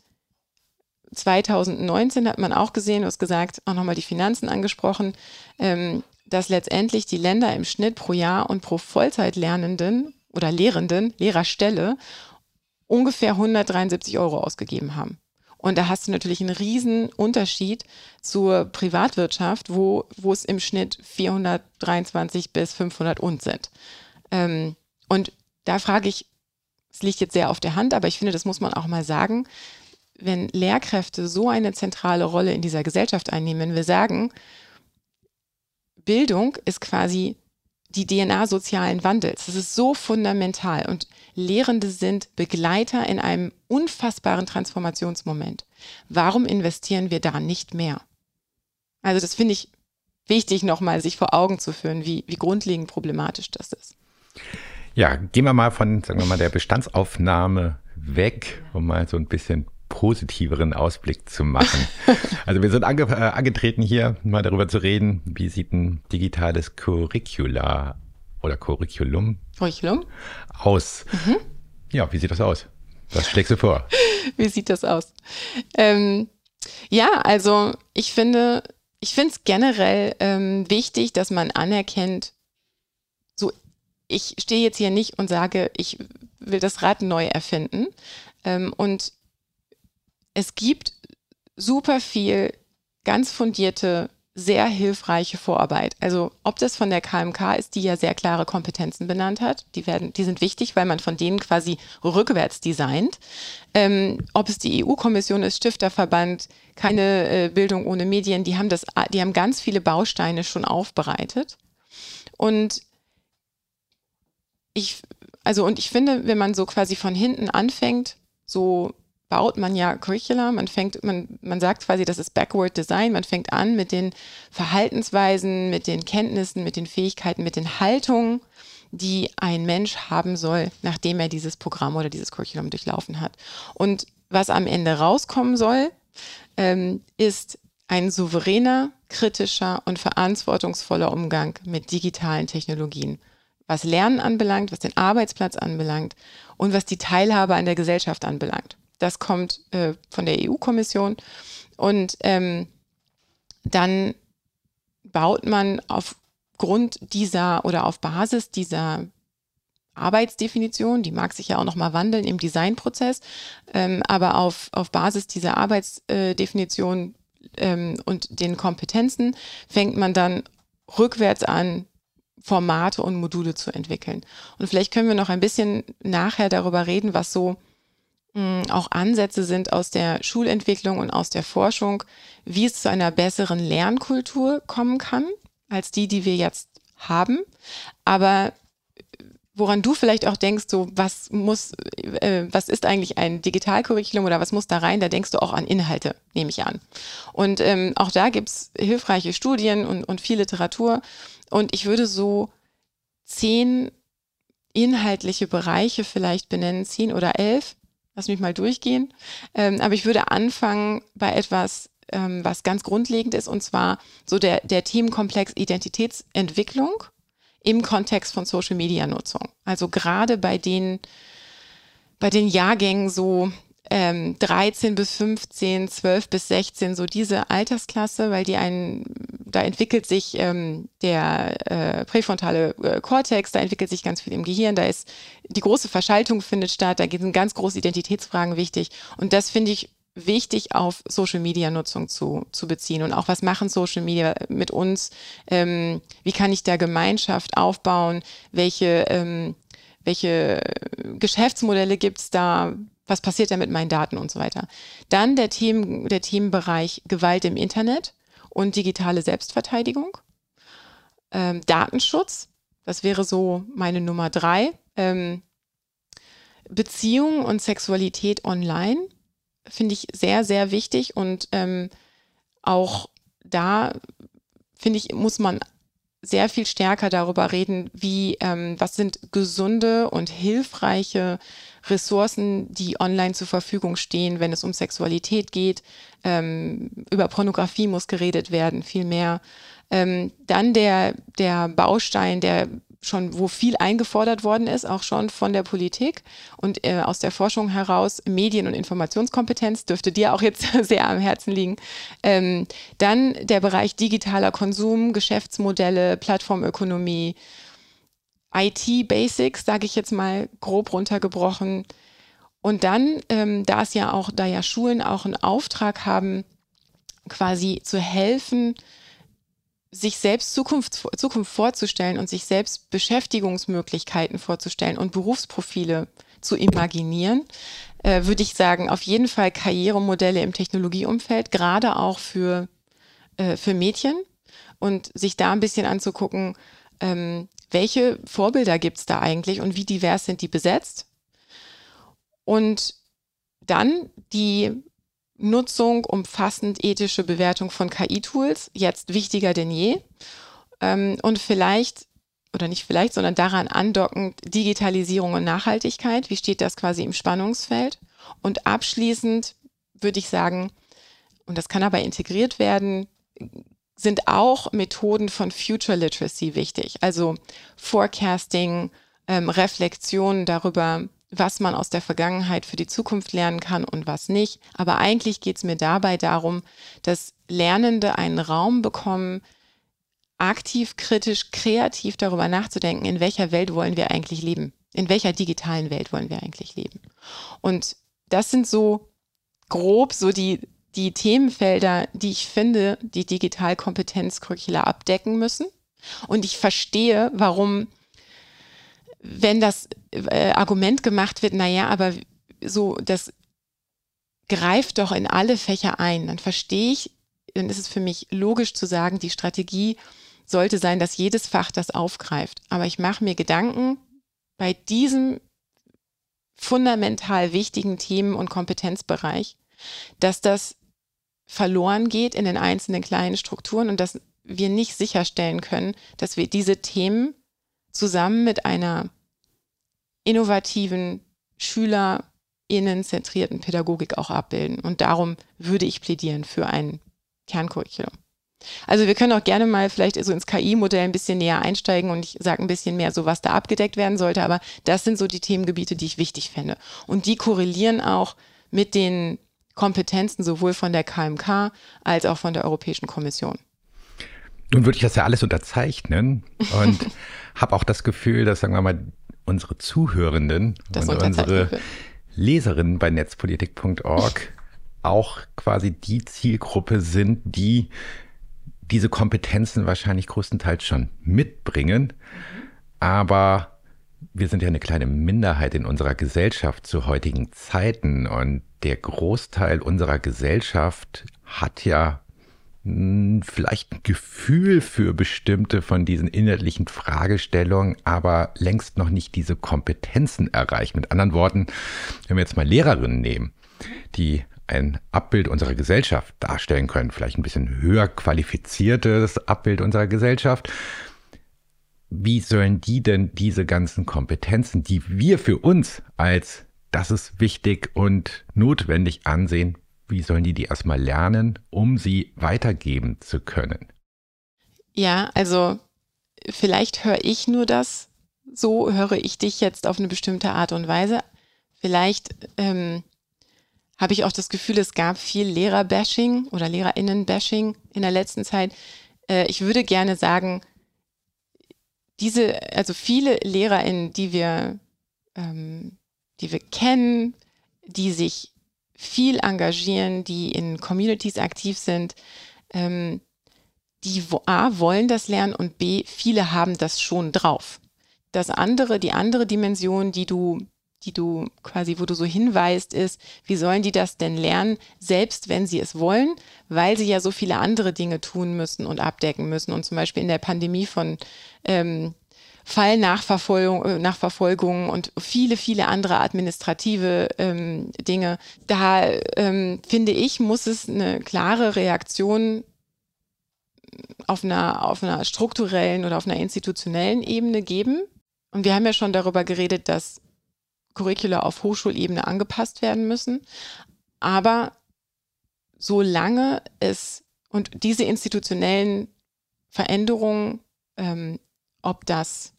2019 hat man auch gesehen, du hast gesagt, auch nochmal die Finanzen angesprochen, ähm, dass letztendlich die Länder im Schnitt pro Jahr und pro Vollzeitlernenden oder Lehrenden, Lehrerstelle ungefähr 173 Euro ausgegeben haben. Und da hast du natürlich einen riesen Unterschied zur Privatwirtschaft, wo, wo es im Schnitt 423 bis 500 und sind. Ähm, und da frage ich, es liegt jetzt sehr auf der Hand, aber ich finde, das muss man auch mal sagen, wenn Lehrkräfte so eine zentrale Rolle in dieser Gesellschaft einnehmen, wenn wir sagen, Bildung ist quasi die DNA sozialen Wandels. Das ist so fundamental. Und Lehrende sind Begleiter in einem unfassbaren Transformationsmoment. Warum investieren wir da nicht mehr? Also das finde ich wichtig, nochmal sich vor Augen zu führen, wie, wie grundlegend problematisch das ist. Ja, gehen wir mal von, sagen wir mal, der Bestandsaufnahme weg, um mal so ein bisschen positiveren Ausblick zu machen. also wir sind ange äh, angetreten hier mal darüber zu reden, wie sieht ein digitales Curricula oder Curriculum, Curriculum? aus. Mhm. Ja, wie sieht das aus? Was schlägst du vor? wie sieht das aus? Ähm, ja, also ich finde, ich finde es generell ähm, wichtig, dass man anerkennt, so ich stehe jetzt hier nicht und sage, ich will das Rad neu erfinden. Ähm, und es gibt super viel ganz fundierte, sehr hilfreiche Vorarbeit. Also ob das von der KMK ist, die ja sehr klare Kompetenzen benannt hat, die werden, die sind wichtig, weil man von denen quasi rückwärts designt. Ähm, ob es die EU-Kommission ist, Stifterverband, keine äh, Bildung ohne Medien, die haben das, die haben ganz viele Bausteine schon aufbereitet. Und ich, also und ich finde, wenn man so quasi von hinten anfängt, so baut man ja Curricula, man fängt, man, man sagt quasi, das ist Backward Design, man fängt an mit den Verhaltensweisen, mit den Kenntnissen, mit den Fähigkeiten, mit den Haltungen, die ein Mensch haben soll, nachdem er dieses Programm oder dieses Curriculum durchlaufen hat. Und was am Ende rauskommen soll, ähm, ist ein souveräner, kritischer und verantwortungsvoller Umgang mit digitalen Technologien, was Lernen anbelangt, was den Arbeitsplatz anbelangt und was die Teilhabe an der Gesellschaft anbelangt. Das kommt äh, von der EU-Kommission und ähm, dann baut man aufgrund dieser oder auf Basis dieser Arbeitsdefinition, die mag sich ja auch nochmal wandeln im Designprozess, ähm, aber auf, auf Basis dieser Arbeitsdefinition ähm, und den Kompetenzen fängt man dann rückwärts an, Formate und Module zu entwickeln. Und vielleicht können wir noch ein bisschen nachher darüber reden, was so auch Ansätze sind aus der Schulentwicklung und aus der Forschung, wie es zu einer besseren Lernkultur kommen kann, als die, die wir jetzt haben. Aber woran du vielleicht auch denkst, so was muss, äh, was ist eigentlich ein Digitalcurriculum oder was muss da rein, da denkst du auch an Inhalte, nehme ich an. Und ähm, auch da gibt's hilfreiche Studien und, und viel Literatur. Und ich würde so zehn inhaltliche Bereiche vielleicht benennen, zehn oder elf. Lass mich mal durchgehen. Ähm, aber ich würde anfangen bei etwas, ähm, was ganz grundlegend ist, und zwar so der, der Themenkomplex Identitätsentwicklung im Kontext von Social Media Nutzung. Also gerade bei den, bei den Jahrgängen so ähm, 13 bis 15, 12 bis 16, so diese Altersklasse, weil die einen, da entwickelt sich ähm, der äh, präfrontale äh, Kortex, da entwickelt sich ganz viel im Gehirn, da ist die große Verschaltung findet statt, da sind ganz große Identitätsfragen wichtig. Und das finde ich wichtig auf Social Media Nutzung zu, zu beziehen und auch was machen Social Media mit uns, ähm, wie kann ich da Gemeinschaft aufbauen, welche, ähm, welche Geschäftsmodelle gibt es da, was passiert da mit meinen Daten und so weiter. Dann der, Themen, der Themenbereich Gewalt im Internet und digitale Selbstverteidigung. Ähm, Datenschutz, das wäre so meine Nummer drei. Ähm, Beziehung und Sexualität online finde ich sehr, sehr wichtig und ähm, auch da finde ich, muss man sehr viel stärker darüber reden, wie, ähm, was sind gesunde und hilfreiche Ressourcen, die online zur Verfügung stehen, wenn es um Sexualität geht. Ähm, über Pornografie muss geredet werden, viel mehr. Ähm, dann der, der Baustein, der schon, wo viel eingefordert worden ist, auch schon von der Politik und äh, aus der Forschung heraus, Medien- und Informationskompetenz dürfte dir auch jetzt sehr am Herzen liegen. Ähm, dann der Bereich digitaler Konsum, Geschäftsmodelle, Plattformökonomie, IT-Basics, sage ich jetzt mal grob runtergebrochen. Und dann, ähm, da es ja auch, da ja Schulen auch einen Auftrag haben, quasi zu helfen, sich selbst Zukunft, Zukunft vorzustellen und sich selbst Beschäftigungsmöglichkeiten vorzustellen und Berufsprofile zu imaginieren, äh, würde ich sagen, auf jeden Fall Karrieremodelle im Technologieumfeld, gerade auch für, äh, für Mädchen und sich da ein bisschen anzugucken, ähm, welche Vorbilder gibt es da eigentlich und wie divers sind die besetzt. Und dann die Nutzung, umfassend ethische Bewertung von KI-Tools, jetzt wichtiger denn je. Ähm, und vielleicht, oder nicht vielleicht, sondern daran andockend Digitalisierung und Nachhaltigkeit. Wie steht das quasi im Spannungsfeld? Und abschließend würde ich sagen, und das kann aber integriert werden, sind auch Methoden von Future Literacy wichtig. Also Forecasting, ähm, Reflexion darüber, was man aus der Vergangenheit für die Zukunft lernen kann und was nicht. Aber eigentlich geht es mir dabei darum, dass Lernende einen Raum bekommen, aktiv, kritisch, kreativ darüber nachzudenken, in welcher Welt wollen wir eigentlich leben? In welcher digitalen Welt wollen wir eigentlich leben? Und das sind so grob so die, die Themenfelder, die ich finde, die Digitalkompetenzcurricula abdecken müssen. Und ich verstehe, warum wenn das äh, Argument gemacht wird, naja, aber so, das greift doch in alle Fächer ein, dann verstehe ich, dann ist es für mich logisch zu sagen, die Strategie sollte sein, dass jedes Fach das aufgreift. Aber ich mache mir Gedanken, bei diesem fundamental wichtigen Themen- und Kompetenzbereich, dass das verloren geht in den einzelnen kleinen Strukturen und dass wir nicht sicherstellen können, dass wir diese Themen zusammen mit einer innovativen SchülerInnen-zentrierten Pädagogik auch abbilden. Und darum würde ich plädieren für ein Kerncurriculum. Also wir können auch gerne mal vielleicht so ins KI-Modell ein bisschen näher einsteigen und ich sage ein bisschen mehr so, was da abgedeckt werden sollte, aber das sind so die Themengebiete, die ich wichtig fände. Und die korrelieren auch mit den Kompetenzen sowohl von der KMK als auch von der Europäischen Kommission. Nun würde ich das ja alles unterzeichnen und habe auch das Gefühl, dass, sagen wir mal, unsere Zuhörenden das und unsere Leserinnen bei netzpolitik.org auch quasi die Zielgruppe sind, die diese Kompetenzen wahrscheinlich größtenteils schon mitbringen. Aber wir sind ja eine kleine Minderheit in unserer Gesellschaft zu heutigen Zeiten und der Großteil unserer Gesellschaft hat ja hm, vielleicht ein Gefühl für bestimmte von diesen inhaltlichen Fragestellungen, aber längst noch nicht diese Kompetenzen erreicht. Mit anderen Worten, wenn wir jetzt mal Lehrerinnen nehmen, die ein Abbild unserer Gesellschaft darstellen können, vielleicht ein bisschen höher qualifiziertes Abbild unserer Gesellschaft. Wie sollen die denn diese ganzen Kompetenzen, die wir für uns als das ist wichtig und notwendig ansehen, wie sollen die die erstmal lernen, um sie weitergeben zu können? Ja, also vielleicht höre ich nur das, so höre ich dich jetzt auf eine bestimmte Art und Weise. Vielleicht ähm, habe ich auch das Gefühl, es gab viel Lehrer-Bashing oder Lehrerinnen-Bashing in der letzten Zeit. Äh, ich würde gerne sagen, diese, also viele LehrerInnen, die wir, ähm, die wir kennen, die sich viel engagieren, die in Communities aktiv sind, ähm, die A, wollen das lernen und B, viele haben das schon drauf. Das andere, die andere Dimension, die du die du quasi, wo du so hinweist, ist, wie sollen die das denn lernen, selbst wenn sie es wollen, weil sie ja so viele andere Dinge tun müssen und abdecken müssen. Und zum Beispiel in der Pandemie von ähm, Fallnachverfolgung äh, Nachverfolgung und viele, viele andere administrative ähm, Dinge. Da ähm, finde ich, muss es eine klare Reaktion auf einer, auf einer strukturellen oder auf einer institutionellen Ebene geben. Und wir haben ja schon darüber geredet, dass Curricula auf Hochschulebene angepasst werden müssen. Aber solange es und diese institutionellen Veränderungen, ähm, ob das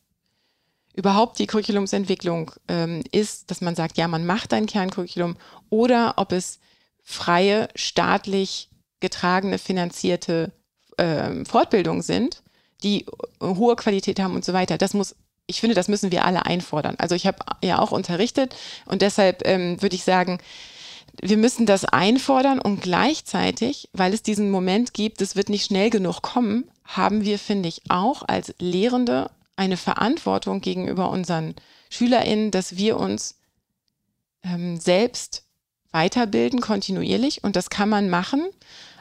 überhaupt die Curriculumsentwicklung ähm, ist, dass man sagt, ja, man macht ein Kerncurriculum, oder ob es freie, staatlich getragene, finanzierte ähm, Fortbildungen sind, die hohe Qualität haben und so weiter. Das muss ich finde, das müssen wir alle einfordern. Also ich habe ja auch unterrichtet und deshalb ähm, würde ich sagen, wir müssen das einfordern und gleichzeitig, weil es diesen Moment gibt, es wird nicht schnell genug kommen, haben wir, finde ich, auch als Lehrende eine Verantwortung gegenüber unseren SchülerInnen, dass wir uns ähm, selbst weiterbilden, kontinuierlich. Und das kann man machen.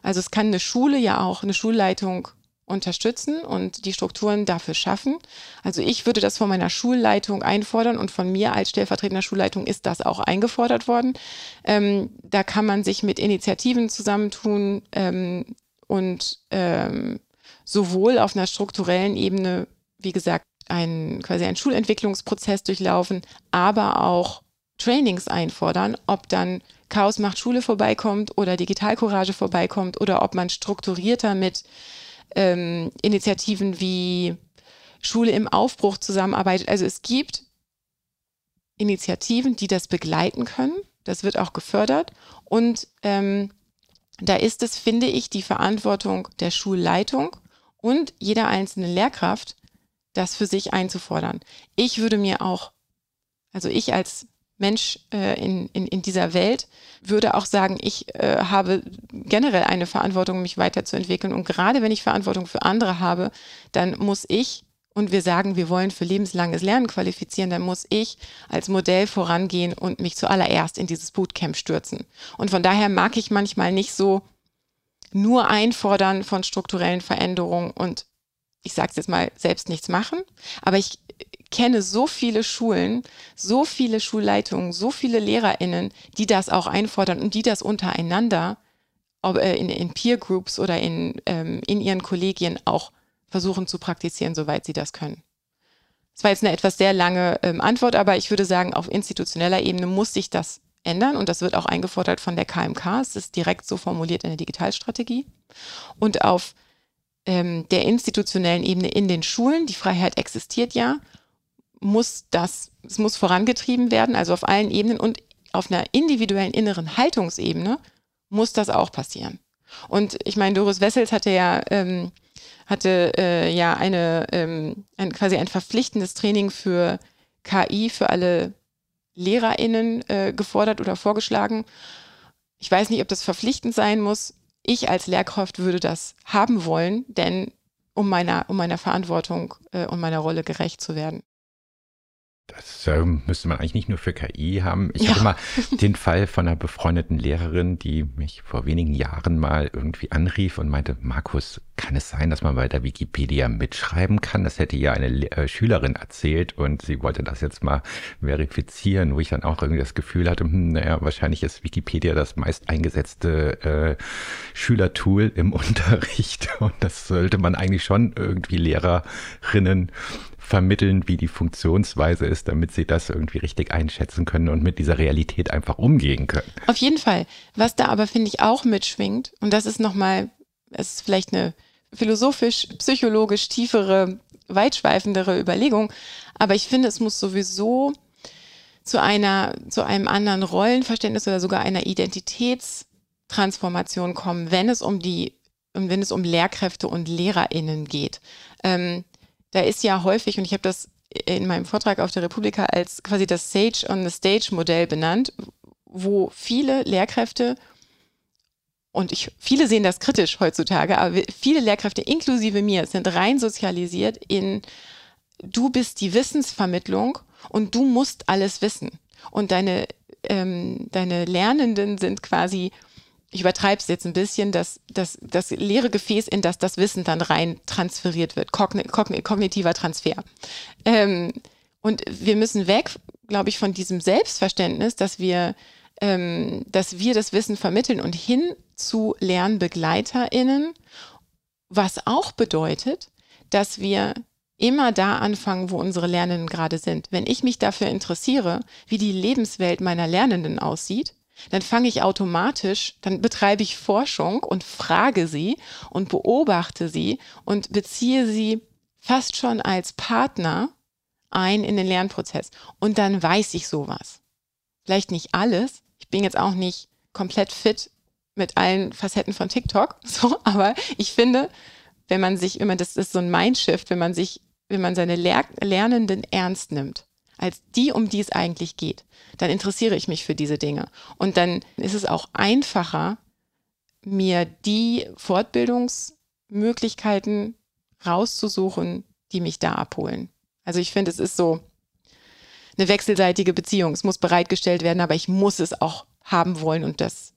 Also es kann eine Schule ja auch, eine Schulleitung unterstützen und die Strukturen dafür schaffen. Also ich würde das von meiner Schulleitung einfordern und von mir als stellvertretender Schulleitung ist das auch eingefordert worden. Ähm, da kann man sich mit Initiativen zusammentun ähm, und ähm, sowohl auf einer strukturellen Ebene, wie gesagt, ein, quasi einen Schulentwicklungsprozess durchlaufen, aber auch Trainings einfordern, ob dann Chaos macht Schule vorbeikommt oder Digitalcourage vorbeikommt oder ob man strukturierter mit ähm, Initiativen wie Schule im Aufbruch zusammenarbeitet. Also es gibt Initiativen, die das begleiten können. Das wird auch gefördert. Und ähm, da ist es, finde ich, die Verantwortung der Schulleitung und jeder einzelnen Lehrkraft, das für sich einzufordern. Ich würde mir auch, also ich als Mensch äh, in, in, in dieser Welt würde auch sagen, ich äh, habe generell eine Verantwortung, mich weiterzuentwickeln. Und gerade wenn ich Verantwortung für andere habe, dann muss ich, und wir sagen, wir wollen für lebenslanges Lernen qualifizieren, dann muss ich als Modell vorangehen und mich zuallererst in dieses Bootcamp stürzen. Und von daher mag ich manchmal nicht so nur einfordern von strukturellen Veränderungen und ich sage es jetzt mal, selbst nichts machen. Aber ich kenne so viele Schulen, so viele Schulleitungen, so viele LehrerInnen, die das auch einfordern und die das untereinander äh, in, in Peer Groups oder in, ähm, in ihren Kollegien auch versuchen zu praktizieren, soweit sie das können. Das war jetzt eine etwas sehr lange ähm, Antwort, aber ich würde sagen, auf institutioneller Ebene muss sich das ändern und das wird auch eingefordert von der KMK. Es ist direkt so formuliert in der Digitalstrategie. Und auf ähm, der institutionellen Ebene in den Schulen, die Freiheit existiert ja, muss das, es muss vorangetrieben werden, also auf allen Ebenen und auf einer individuellen inneren Haltungsebene muss das auch passieren. Und ich meine, Doris Wessels hatte ja, ähm, hatte äh, ja eine, ähm, ein, quasi ein verpflichtendes Training für KI für alle LehrerInnen äh, gefordert oder vorgeschlagen. Ich weiß nicht, ob das verpflichtend sein muss. Ich als Lehrkraft würde das haben wollen, denn um meiner, um meiner Verantwortung äh, und meiner Rolle gerecht zu werden. Das äh, müsste man eigentlich nicht nur für KI haben. Ich ja. hatte mal den Fall von einer befreundeten Lehrerin, die mich vor wenigen Jahren mal irgendwie anrief und meinte, Markus, kann es sein, dass man bei der Wikipedia mitschreiben kann? Das hätte ihr eine äh, Schülerin erzählt und sie wollte das jetzt mal verifizieren, wo ich dann auch irgendwie das Gefühl hatte, hm, naja, wahrscheinlich ist Wikipedia das meist eingesetzte äh, Schülertool im Unterricht und das sollte man eigentlich schon irgendwie Lehrerinnen vermitteln, wie die Funktionsweise ist, damit sie das irgendwie richtig einschätzen können und mit dieser Realität einfach umgehen können. Auf jeden Fall. Was da aber, finde ich, auch mitschwingt, und das ist nochmal, es ist vielleicht eine philosophisch, psychologisch tiefere, weitschweifendere Überlegung, aber ich finde, es muss sowieso zu einer, zu einem anderen Rollenverständnis oder sogar einer Identitätstransformation kommen, wenn es um die, wenn es um Lehrkräfte und LehrerInnen geht. Ähm, da ist ja häufig, und ich habe das in meinem Vortrag auf der Republika als quasi das Sage on the Stage Modell benannt, wo viele Lehrkräfte und ich, viele sehen das kritisch heutzutage, aber viele Lehrkräfte inklusive mir sind rein sozialisiert in du bist die Wissensvermittlung und du musst alles wissen. Und deine, ähm, deine Lernenden sind quasi ich übertreibe es jetzt ein bisschen, dass, dass das leere Gefäß, in das das Wissen dann rein transferiert wird, Kogn Kogn kognitiver Transfer. Ähm, und wir müssen weg, glaube ich, von diesem Selbstverständnis, dass wir, ähm, dass wir das Wissen vermitteln und hin zu LernbegleiterInnen, was auch bedeutet, dass wir immer da anfangen, wo unsere Lernenden gerade sind. Wenn ich mich dafür interessiere, wie die Lebenswelt meiner Lernenden aussieht, dann fange ich automatisch, dann betreibe ich Forschung und frage sie und beobachte sie und beziehe sie fast schon als Partner ein in den Lernprozess. Und dann weiß ich sowas. Vielleicht nicht alles. Ich bin jetzt auch nicht komplett fit mit allen Facetten von TikTok, so, aber ich finde, wenn man sich, immer, das ist so ein Mindshift, wenn man sich, wenn man seine Lernenden ernst nimmt als die, um die es eigentlich geht. Dann interessiere ich mich für diese Dinge. Und dann ist es auch einfacher, mir die Fortbildungsmöglichkeiten rauszusuchen, die mich da abholen. Also ich finde, es ist so eine wechselseitige Beziehung. Es muss bereitgestellt werden, aber ich muss es auch haben wollen und das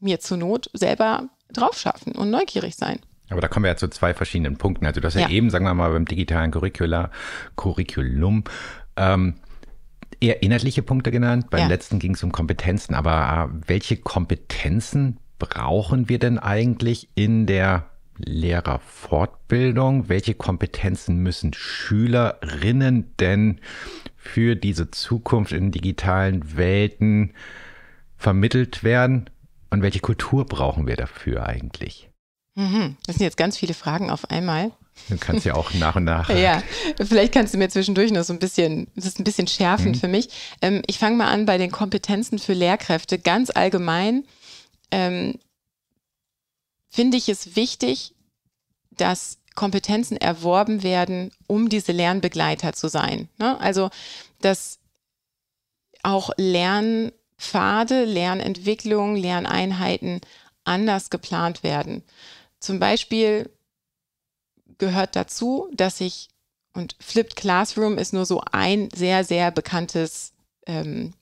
mir zur Not selber drauf schaffen und neugierig sein. Aber da kommen wir ja zu zwei verschiedenen Punkten. Also du hast ja, ja eben, sagen wir mal, beim digitalen Curricula, Curriculum ähm, eher inhaltliche Punkte genannt. Beim ja. letzten ging es um Kompetenzen. Aber äh, welche Kompetenzen brauchen wir denn eigentlich in der Lehrerfortbildung? Welche Kompetenzen müssen Schülerinnen denn für diese Zukunft in digitalen Welten vermittelt werden? Und welche Kultur brauchen wir dafür eigentlich? Mhm. Das sind jetzt ganz viele Fragen auf einmal. Du kannst ja auch nach und nach. ja, vielleicht kannst du mir zwischendurch noch so ein bisschen, das ist ein bisschen schärfend mhm. für mich. Ähm, ich fange mal an bei den Kompetenzen für Lehrkräfte. Ganz allgemein ähm, finde ich es wichtig, dass Kompetenzen erworben werden, um diese Lernbegleiter zu sein. Ne? Also, dass auch Lernpfade, Lernentwicklung, Lerneinheiten anders geplant werden. Zum Beispiel gehört dazu, dass ich, und Flipped Classroom ist nur so ein sehr, sehr bekanntes ähm,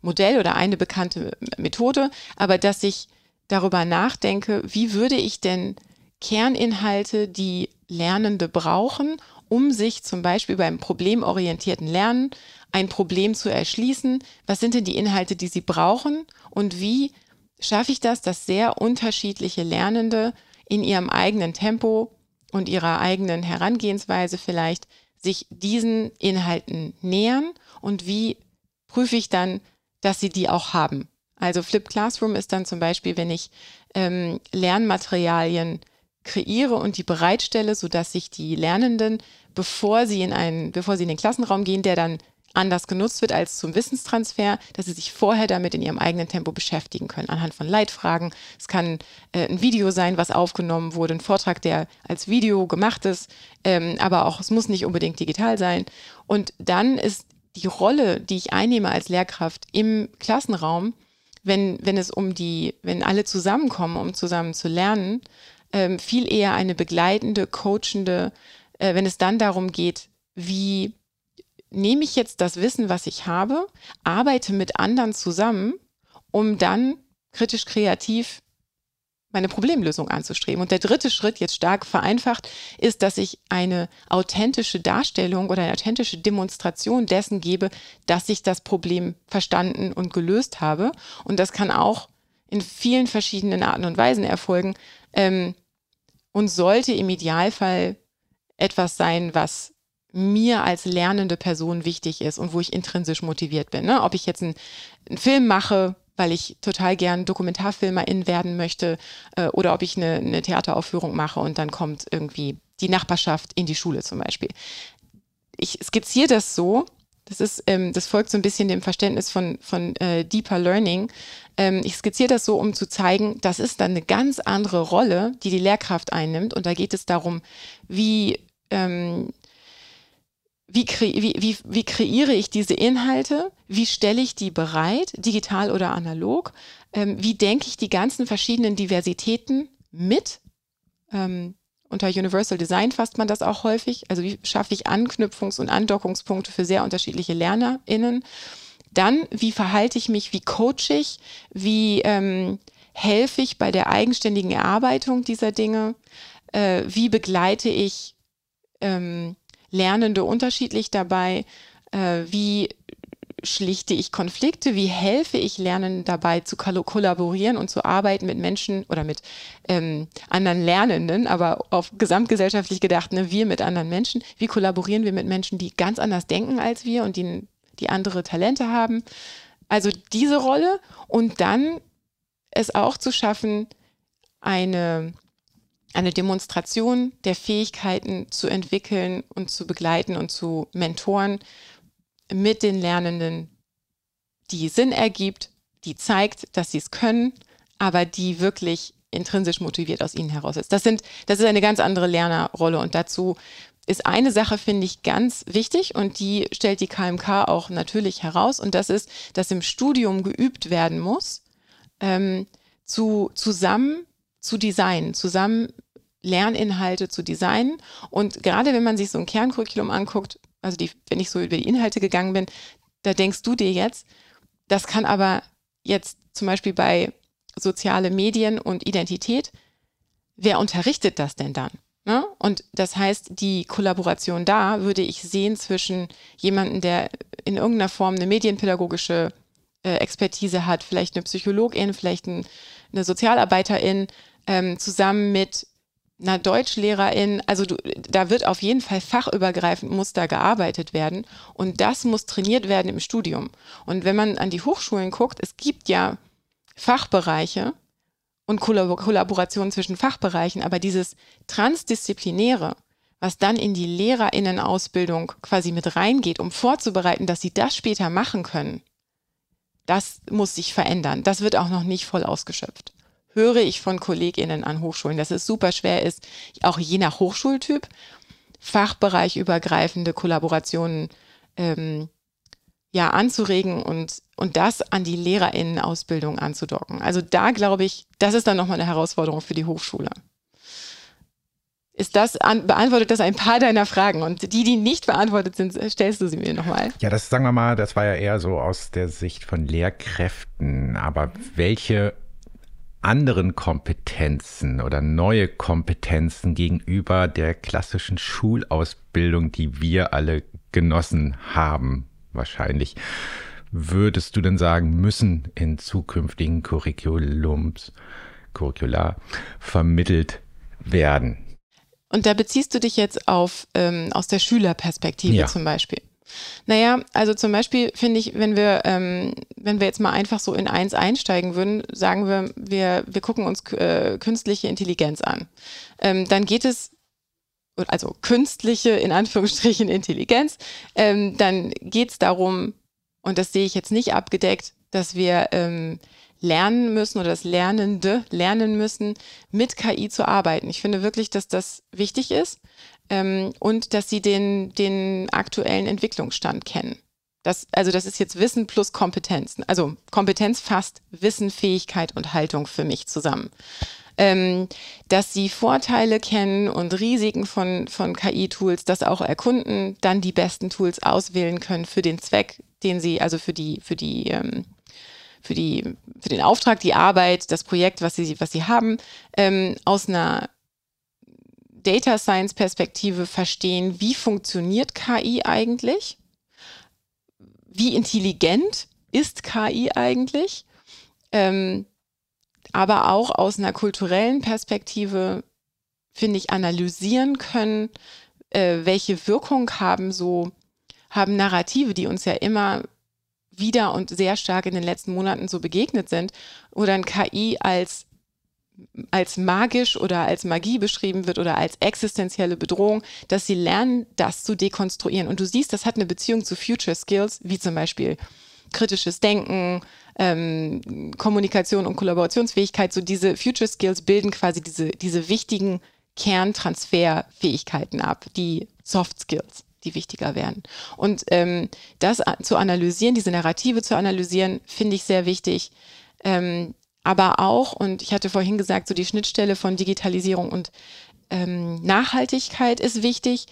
Modell oder eine bekannte Methode, aber dass ich darüber nachdenke, wie würde ich denn Kerninhalte, die Lernende brauchen, um sich zum Beispiel beim problemorientierten Lernen ein Problem zu erschließen. Was sind denn die Inhalte, die sie brauchen und wie schaffe ich das, dass sehr unterschiedliche Lernende in ihrem eigenen Tempo und ihrer eigenen Herangehensweise vielleicht sich diesen Inhalten nähern und wie prüfe ich dann, dass sie die auch haben. Also Flip Classroom ist dann zum Beispiel, wenn ich ähm, Lernmaterialien kreiere und die bereitstelle, sodass sich die Lernenden, bevor sie in einen, bevor sie in den Klassenraum gehen, der dann anders genutzt wird als zum Wissenstransfer, dass sie sich vorher damit in ihrem eigenen Tempo beschäftigen können, anhand von Leitfragen. Es kann äh, ein Video sein, was aufgenommen wurde, ein Vortrag, der als Video gemacht ist, ähm, aber auch es muss nicht unbedingt digital sein. Und dann ist die Rolle, die ich einnehme als Lehrkraft im Klassenraum, wenn, wenn es um die, wenn alle zusammenkommen, um zusammen zu lernen, ähm, viel eher eine begleitende, coachende, äh, wenn es dann darum geht, wie nehme ich jetzt das Wissen, was ich habe, arbeite mit anderen zusammen, um dann kritisch kreativ meine Problemlösung anzustreben. Und der dritte Schritt, jetzt stark vereinfacht, ist, dass ich eine authentische Darstellung oder eine authentische Demonstration dessen gebe, dass ich das Problem verstanden und gelöst habe. Und das kann auch in vielen verschiedenen Arten und Weisen erfolgen ähm, und sollte im Idealfall etwas sein, was mir als lernende Person wichtig ist und wo ich intrinsisch motiviert bin. Ne? Ob ich jetzt einen, einen Film mache, weil ich total gern Dokumentarfilmerin werden möchte, äh, oder ob ich eine, eine Theateraufführung mache und dann kommt irgendwie die Nachbarschaft in die Schule zum Beispiel. Ich skizziere das so, das ist, ähm, das folgt so ein bisschen dem Verständnis von, von äh, Deeper Learning. Ähm, ich skizziere das so, um zu zeigen, das ist dann eine ganz andere Rolle, die die Lehrkraft einnimmt. Und da geht es darum, wie ähm, wie, kre wie, wie, wie kreiere ich diese Inhalte? Wie stelle ich die bereit, digital oder analog? Ähm, wie denke ich die ganzen verschiedenen Diversitäten mit? Ähm, unter Universal Design fasst man das auch häufig. Also wie schaffe ich Anknüpfungs- und Andockungspunkte für sehr unterschiedliche LernerInnen? Dann, wie verhalte ich mich, wie coach ich, wie ähm, helfe ich bei der eigenständigen Erarbeitung dieser Dinge? Äh, wie begleite ich ähm, Lernende unterschiedlich dabei? Äh, wie schlichte ich Konflikte? Wie helfe ich Lernenden dabei zu kollaborieren und zu arbeiten mit Menschen oder mit ähm, anderen Lernenden, aber auf gesamtgesellschaftlich gedacht, ne, wir mit anderen Menschen? Wie kollaborieren wir mit Menschen, die ganz anders denken als wir und die, die andere Talente haben? Also diese Rolle und dann es auch zu schaffen, eine eine Demonstration der Fähigkeiten zu entwickeln und zu begleiten und zu mentoren mit den Lernenden, die Sinn ergibt, die zeigt, dass sie es können, aber die wirklich intrinsisch motiviert aus ihnen heraus ist. Das, sind, das ist eine ganz andere Lernerrolle und dazu ist eine Sache, finde ich, ganz wichtig und die stellt die KMK auch natürlich heraus und das ist, dass im Studium geübt werden muss, ähm, zu, zusammen zu designen, zusammen Lerninhalte zu designen. Und gerade wenn man sich so ein Kerncurriculum anguckt, also die, wenn ich so über die Inhalte gegangen bin, da denkst du dir jetzt, das kann aber jetzt zum Beispiel bei soziale Medien und Identität, wer unterrichtet das denn dann? Ne? Und das heißt, die Kollaboration da würde ich sehen zwischen jemandem, der in irgendeiner Form eine medienpädagogische äh, Expertise hat, vielleicht eine Psychologin, vielleicht ein, eine Sozialarbeiterin, ähm, zusammen mit einer Deutschlehrerin, also du, da wird auf jeden Fall fachübergreifend muss da gearbeitet werden und das muss trainiert werden im Studium. Und wenn man an die Hochschulen guckt, es gibt ja Fachbereiche und Kollaborationen zwischen Fachbereichen, aber dieses Transdisziplinäre, was dann in die Lehrerinnenausbildung quasi mit reingeht, um vorzubereiten, dass sie das später machen können, das muss sich verändern. Das wird auch noch nicht voll ausgeschöpft höre ich von KollegInnen an Hochschulen, dass es super schwer ist, auch je nach Hochschultyp, fachbereichübergreifende Kollaborationen ähm, ja anzuregen und, und das an die LehrerInnen-Ausbildung anzudocken. Also da glaube ich, das ist dann nochmal eine Herausforderung für die Hochschule. Ist das an, beantwortet das ein paar deiner Fragen? Und die, die nicht beantwortet sind, stellst du sie mir nochmal. Ja, das sagen wir mal, das war ja eher so aus der Sicht von Lehrkräften. Aber welche anderen Kompetenzen oder neue Kompetenzen gegenüber der klassischen Schulausbildung, die wir alle genossen haben, wahrscheinlich. Würdest du denn sagen, müssen in zukünftigen Curriculums, Curricula vermittelt werden? Und da beziehst du dich jetzt auf ähm, aus der Schülerperspektive ja. zum Beispiel. Naja, also zum Beispiel finde ich, wenn wir, ähm, wenn wir jetzt mal einfach so in eins einsteigen würden, sagen wir, wir, wir gucken uns äh, künstliche Intelligenz an. Ähm, dann geht es, also künstliche, in Anführungsstrichen, Intelligenz, ähm, dann geht es darum, und das sehe ich jetzt nicht abgedeckt, dass wir ähm, lernen müssen oder das Lernende lernen müssen, mit KI zu arbeiten. Ich finde wirklich, dass das wichtig ist ähm, und dass sie den, den aktuellen Entwicklungsstand kennen. Das, also das ist jetzt Wissen plus Kompetenz. Also Kompetenz fasst Wissen, Fähigkeit und Haltung für mich zusammen. Ähm, dass sie Vorteile kennen und Risiken von, von KI-Tools, das auch erkunden, dann die besten Tools auswählen können für den Zweck, den sie, also für die, für die, ähm, für die, für den Auftrag, die Arbeit, das Projekt, was sie, was sie haben, ähm, aus einer Data Science Perspektive verstehen, wie funktioniert KI eigentlich? Wie intelligent ist KI eigentlich? Ähm, aber auch aus einer kulturellen Perspektive, finde ich, analysieren können, äh, welche Wirkung haben so, haben Narrative, die uns ja immer wieder und sehr stark in den letzten Monaten so begegnet sind, wo dann KI als als magisch oder als Magie beschrieben wird oder als existenzielle Bedrohung, dass sie lernen, das zu dekonstruieren. Und du siehst, das hat eine Beziehung zu Future Skills, wie zum Beispiel kritisches Denken, ähm, Kommunikation und Kollaborationsfähigkeit. So diese Future Skills bilden quasi diese, diese wichtigen Kerntransferfähigkeiten ab, die Soft Skills die wichtiger werden. Und ähm, das zu analysieren, diese Narrative zu analysieren, finde ich sehr wichtig. Ähm, aber auch, und ich hatte vorhin gesagt, so die Schnittstelle von Digitalisierung und ähm, Nachhaltigkeit ist wichtig,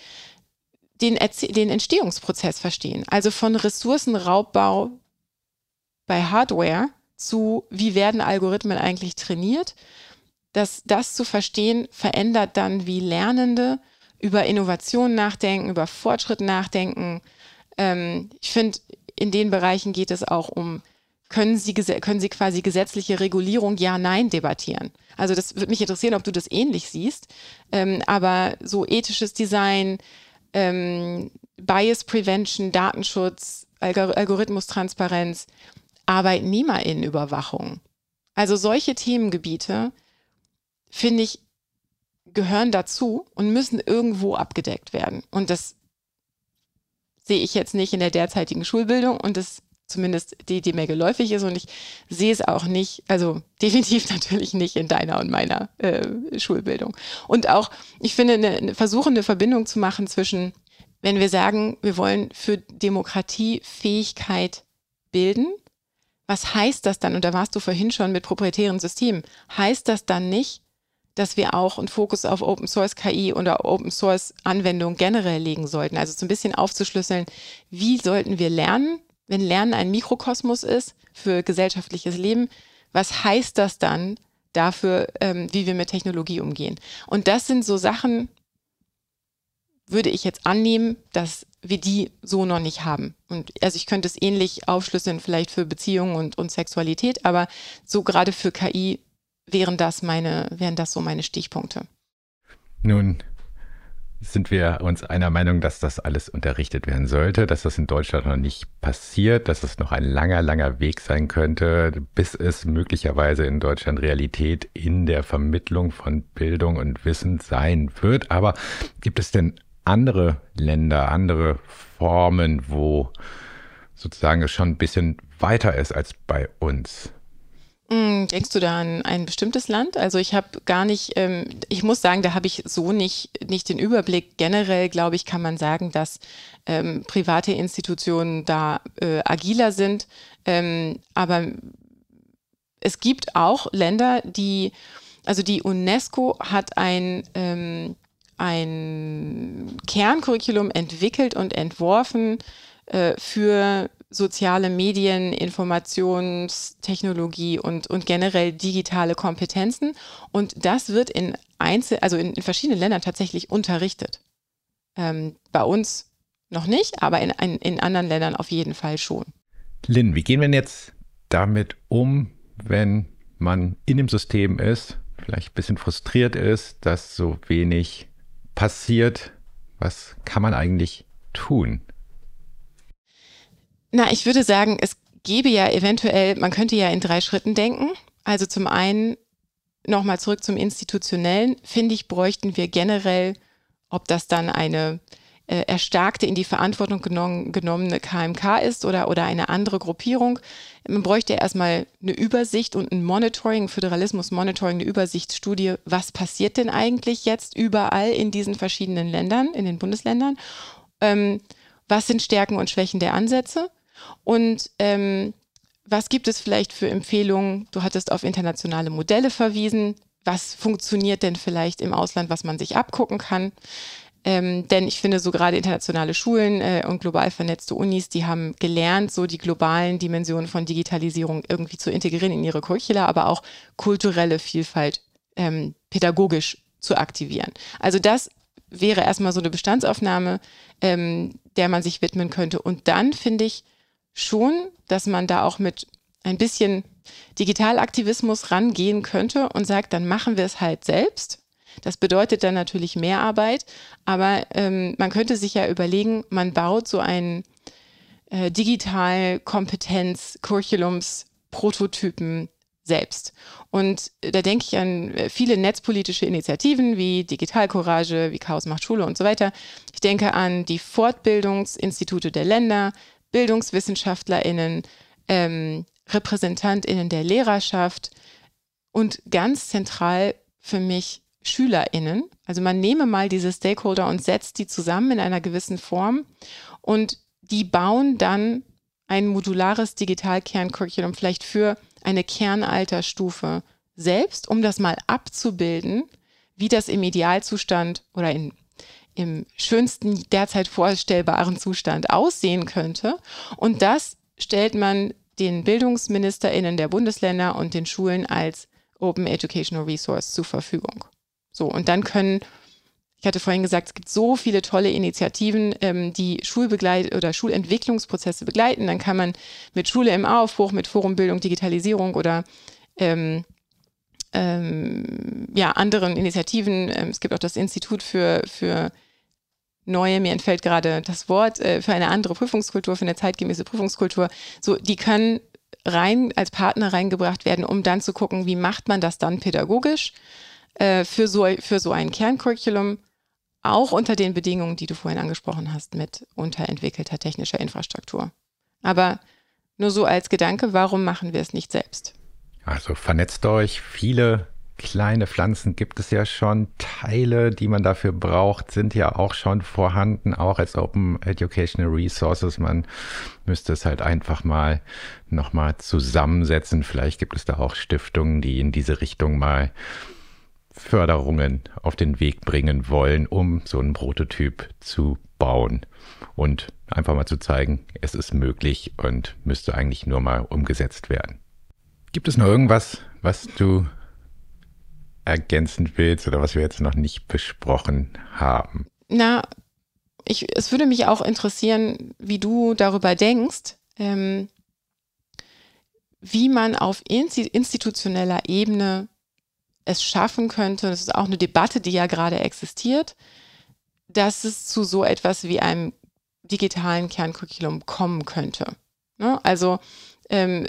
den, den Entstehungsprozess verstehen. Also von Ressourcenraubbau bei Hardware zu, wie werden Algorithmen eigentlich trainiert. Das, das zu verstehen, verändert dann, wie Lernende über Innovation nachdenken, über Fortschritt nachdenken. Ähm, ich finde, in den Bereichen geht es auch um können Sie, können Sie quasi gesetzliche Regulierung Ja-Nein debattieren. Also das würde mich interessieren, ob du das ähnlich siehst. Ähm, aber so ethisches Design, ähm, Bias Prevention, Datenschutz, Algor Algorithmustransparenz, Arbeitnehmerinnenüberwachung. Also solche Themengebiete, finde ich, gehören dazu und müssen irgendwo abgedeckt werden. Und das sehe ich jetzt nicht in der derzeitigen Schulbildung und das zumindest die, die mir geläufig ist und ich sehe es auch nicht, also definitiv natürlich nicht in deiner und meiner äh, Schulbildung. Und auch, ich finde, eine, versuchen eine Verbindung zu machen zwischen, wenn wir sagen, wir wollen für Demokratie Fähigkeit bilden, was heißt das dann? Und da warst du vorhin schon mit proprietären Systemen. Heißt das dann nicht, dass wir auch einen Fokus auf Open Source KI oder Open Source Anwendungen generell legen sollten? Also so ein bisschen aufzuschlüsseln, wie sollten wir lernen? wenn Lernen ein Mikrokosmos ist für gesellschaftliches Leben, was heißt das dann dafür, ähm, wie wir mit Technologie umgehen? Und das sind so Sachen, würde ich jetzt annehmen, dass wir die so noch nicht haben. Und also ich könnte es ähnlich aufschlüsseln, vielleicht für Beziehungen und, und Sexualität, aber so gerade für KI wären das meine, wären das so meine Stichpunkte. Nun sind wir uns einer Meinung, dass das alles unterrichtet werden sollte, dass das in Deutschland noch nicht passiert, dass es noch ein langer, langer Weg sein könnte, bis es möglicherweise in Deutschland Realität in der Vermittlung von Bildung und Wissen sein wird. Aber gibt es denn andere Länder, andere Formen, wo sozusagen es schon ein bisschen weiter ist als bei uns? Hm, denkst du da an ein bestimmtes Land? Also ich habe gar nicht, ähm, ich muss sagen, da habe ich so nicht, nicht den Überblick. Generell, glaube ich, kann man sagen, dass ähm, private Institutionen da äh, agiler sind. Ähm, aber es gibt auch Länder, die, also die UNESCO hat ein, ähm, ein Kerncurriculum entwickelt und entworfen äh, für soziale Medien, Informationstechnologie und, und generell digitale Kompetenzen. Und das wird in Einzel, also in, in verschiedenen Ländern tatsächlich unterrichtet. Ähm, bei uns noch nicht, aber in, in, in anderen Ländern auf jeden Fall schon. Lynn, wie gehen wir denn jetzt damit um, wenn man in dem System ist, vielleicht ein bisschen frustriert ist, dass so wenig passiert? Was kann man eigentlich tun? Na, ich würde sagen, es gäbe ja eventuell, man könnte ja in drei Schritten denken. Also zum einen nochmal zurück zum Institutionellen, finde ich, bräuchten wir generell, ob das dann eine äh, erstarkte, in die Verantwortung genommen, genommene KMK ist oder, oder eine andere Gruppierung. Man bräuchte erstmal eine Übersicht und ein Monitoring, Föderalismus-Monitoring, eine Übersichtsstudie, was passiert denn eigentlich jetzt überall in diesen verschiedenen Ländern, in den Bundesländern. Ähm, was sind Stärken und Schwächen der Ansätze? Und ähm, was gibt es vielleicht für Empfehlungen? Du hattest auf internationale Modelle verwiesen. Was funktioniert denn vielleicht im Ausland, was man sich abgucken kann? Ähm, denn ich finde, so gerade internationale Schulen äh, und global vernetzte Unis, die haben gelernt, so die globalen Dimensionen von Digitalisierung irgendwie zu integrieren in ihre Curricula, aber auch kulturelle Vielfalt ähm, pädagogisch zu aktivieren. Also das wäre erstmal so eine Bestandsaufnahme, ähm, der man sich widmen könnte. Und dann finde ich, schon, dass man da auch mit ein bisschen Digitalaktivismus rangehen könnte und sagt, dann machen wir es halt selbst. Das bedeutet dann natürlich mehr Arbeit, aber ähm, man könnte sich ja überlegen, man baut so einen äh, Digital-Kompetenz-Curriculums-Prototypen selbst. Und da denke ich an äh, viele netzpolitische Initiativen wie Digitalcourage, wie Chaos macht Schule und so weiter. Ich denke an die Fortbildungsinstitute der Länder, BildungswissenschaftlerInnen, ähm, RepräsentantInnen der Lehrerschaft und ganz zentral für mich SchülerInnen. Also man nehme mal diese Stakeholder und setzt die zusammen in einer gewissen Form und die bauen dann ein modulares Digitalkerncurriculum vielleicht für eine Kernalterstufe selbst, um das mal abzubilden, wie das im Idealzustand oder in im schönsten derzeit vorstellbaren Zustand aussehen könnte. Und das stellt man den BildungsministerInnen der Bundesländer und den Schulen als Open Educational Resource zur Verfügung. So, und dann können, ich hatte vorhin gesagt, es gibt so viele tolle Initiativen, ähm, die Schulbegleit oder Schulentwicklungsprozesse begleiten. Dann kann man mit Schule im Aufbruch, mit Forumbildung, Digitalisierung oder ähm, ähm, ja, anderen Initiativen. Ähm, es gibt auch das Institut für, für neue, mir entfällt gerade das Wort, äh, für eine andere Prüfungskultur, für eine zeitgemäße Prüfungskultur. So, die können rein als Partner reingebracht werden, um dann zu gucken, wie macht man das dann pädagogisch äh, für, so, für so ein Kerncurriculum, auch unter den Bedingungen, die du vorhin angesprochen hast, mit unterentwickelter technischer Infrastruktur. Aber nur so als Gedanke, warum machen wir es nicht selbst? Also vernetzt euch, viele kleine Pflanzen gibt es ja schon. Teile, die man dafür braucht, sind ja auch schon vorhanden, auch als Open Educational Resources. Man müsste es halt einfach mal nochmal zusammensetzen. Vielleicht gibt es da auch Stiftungen, die in diese Richtung mal Förderungen auf den Weg bringen wollen, um so einen Prototyp zu bauen und einfach mal zu zeigen, es ist möglich und müsste eigentlich nur mal umgesetzt werden. Gibt es noch irgendwas, was du ergänzen willst oder was wir jetzt noch nicht besprochen haben? Na, ich, es würde mich auch interessieren, wie du darüber denkst, ähm, wie man auf institutioneller Ebene es schaffen könnte, das ist auch eine Debatte, die ja gerade existiert, dass es zu so etwas wie einem digitalen Kerncurriculum kommen könnte. Ne? Also ähm,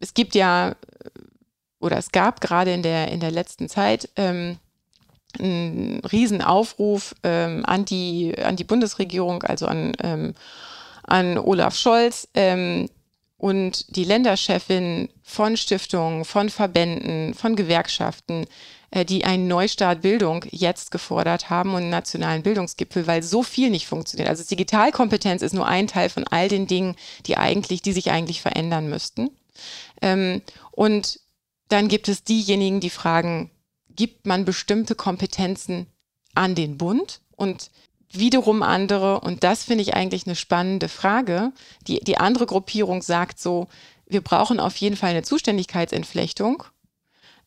es gibt ja oder es gab gerade in der, in der letzten Zeit ähm, einen Riesenaufruf ähm, an, die, an die Bundesregierung, also an, ähm, an Olaf Scholz ähm, und die Länderchefin von Stiftungen, von Verbänden, von Gewerkschaften, äh, die einen Neustart Bildung jetzt gefordert haben und einen nationalen Bildungsgipfel, weil so viel nicht funktioniert. Also Digitalkompetenz ist nur ein Teil von all den Dingen, die eigentlich, die sich eigentlich verändern müssten. Ähm, und dann gibt es diejenigen, die fragen, gibt man bestimmte Kompetenzen an den Bund? Und wiederum andere, und das finde ich eigentlich eine spannende Frage, die, die andere Gruppierung sagt so, wir brauchen auf jeden Fall eine Zuständigkeitsentflechtung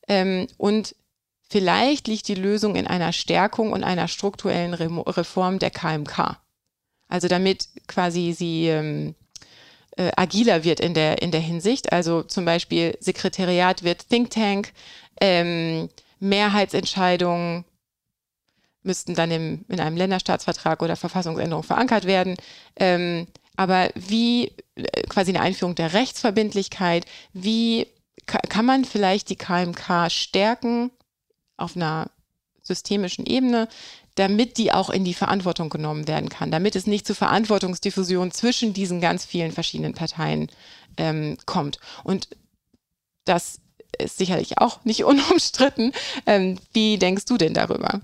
ähm, und vielleicht liegt die Lösung in einer Stärkung und einer strukturellen Reform der KMK. Also damit quasi sie ähm, äh, agiler wird in der, in der Hinsicht. Also zum Beispiel Sekretariat wird Think Tank, ähm, Mehrheitsentscheidungen müssten dann im, in einem Länderstaatsvertrag oder Verfassungsänderung verankert werden. Ähm, aber wie äh, quasi eine Einführung der Rechtsverbindlichkeit, wie kann man vielleicht die KMK stärken auf einer systemischen Ebene, damit die auch in die Verantwortung genommen werden kann, damit es nicht zu Verantwortungsdiffusion zwischen diesen ganz vielen verschiedenen Parteien ähm, kommt. Und das ist sicherlich auch nicht unumstritten. Ähm, wie denkst du denn darüber?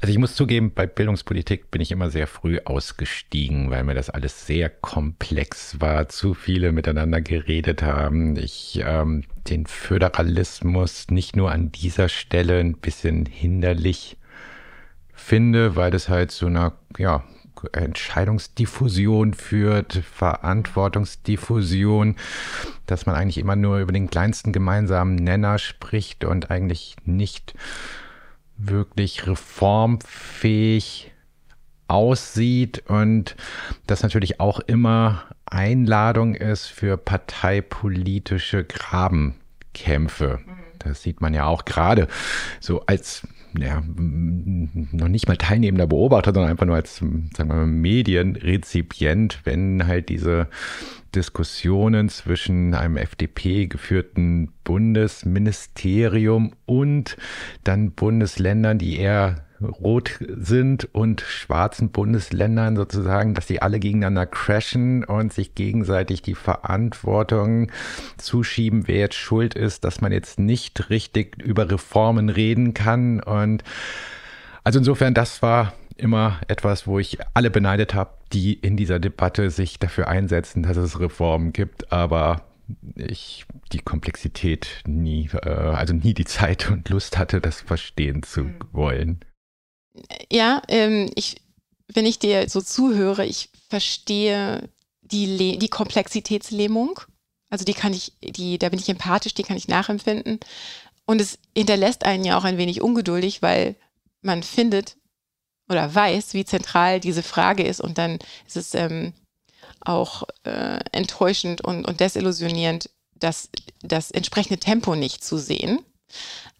Also ich muss zugeben, bei Bildungspolitik bin ich immer sehr früh ausgestiegen, weil mir das alles sehr komplex war, zu viele miteinander geredet haben. Ich ähm, den Föderalismus nicht nur an dieser Stelle ein bisschen hinderlich finde, weil das halt zu einer ja, Entscheidungsdiffusion führt, Verantwortungsdiffusion, dass man eigentlich immer nur über den kleinsten gemeinsamen Nenner spricht und eigentlich nicht wirklich reformfähig aussieht und das natürlich auch immer Einladung ist für parteipolitische Grabenkämpfe. Mhm. Das sieht man ja auch gerade so als ja, noch nicht mal teilnehmender Beobachter, sondern einfach nur als, sagen wir mal, Medienrezipient, wenn halt diese Diskussionen zwischen einem FDP geführten Bundesministerium und dann Bundesländern, die eher rot sind und schwarzen Bundesländern sozusagen, dass sie alle gegeneinander crashen und sich gegenseitig die Verantwortung zuschieben, wer jetzt schuld ist, dass man jetzt nicht richtig über Reformen reden kann. Und also insofern, das war immer etwas, wo ich alle beneidet habe, die in dieser Debatte sich dafür einsetzen, dass es Reformen gibt, aber ich die Komplexität nie, äh, also nie die Zeit und Lust hatte, das verstehen zu mhm. wollen. Ja, ähm, ich, wenn ich dir so zuhöre, ich verstehe die, die Komplexitätslähmung. Also die kann ich, die, da bin ich empathisch, die kann ich nachempfinden. Und es hinterlässt einen ja auch ein wenig ungeduldig, weil man findet oder weiß, wie zentral diese Frage ist. Und dann ist es ähm, auch äh, enttäuschend und, und desillusionierend, das, das entsprechende Tempo nicht zu sehen.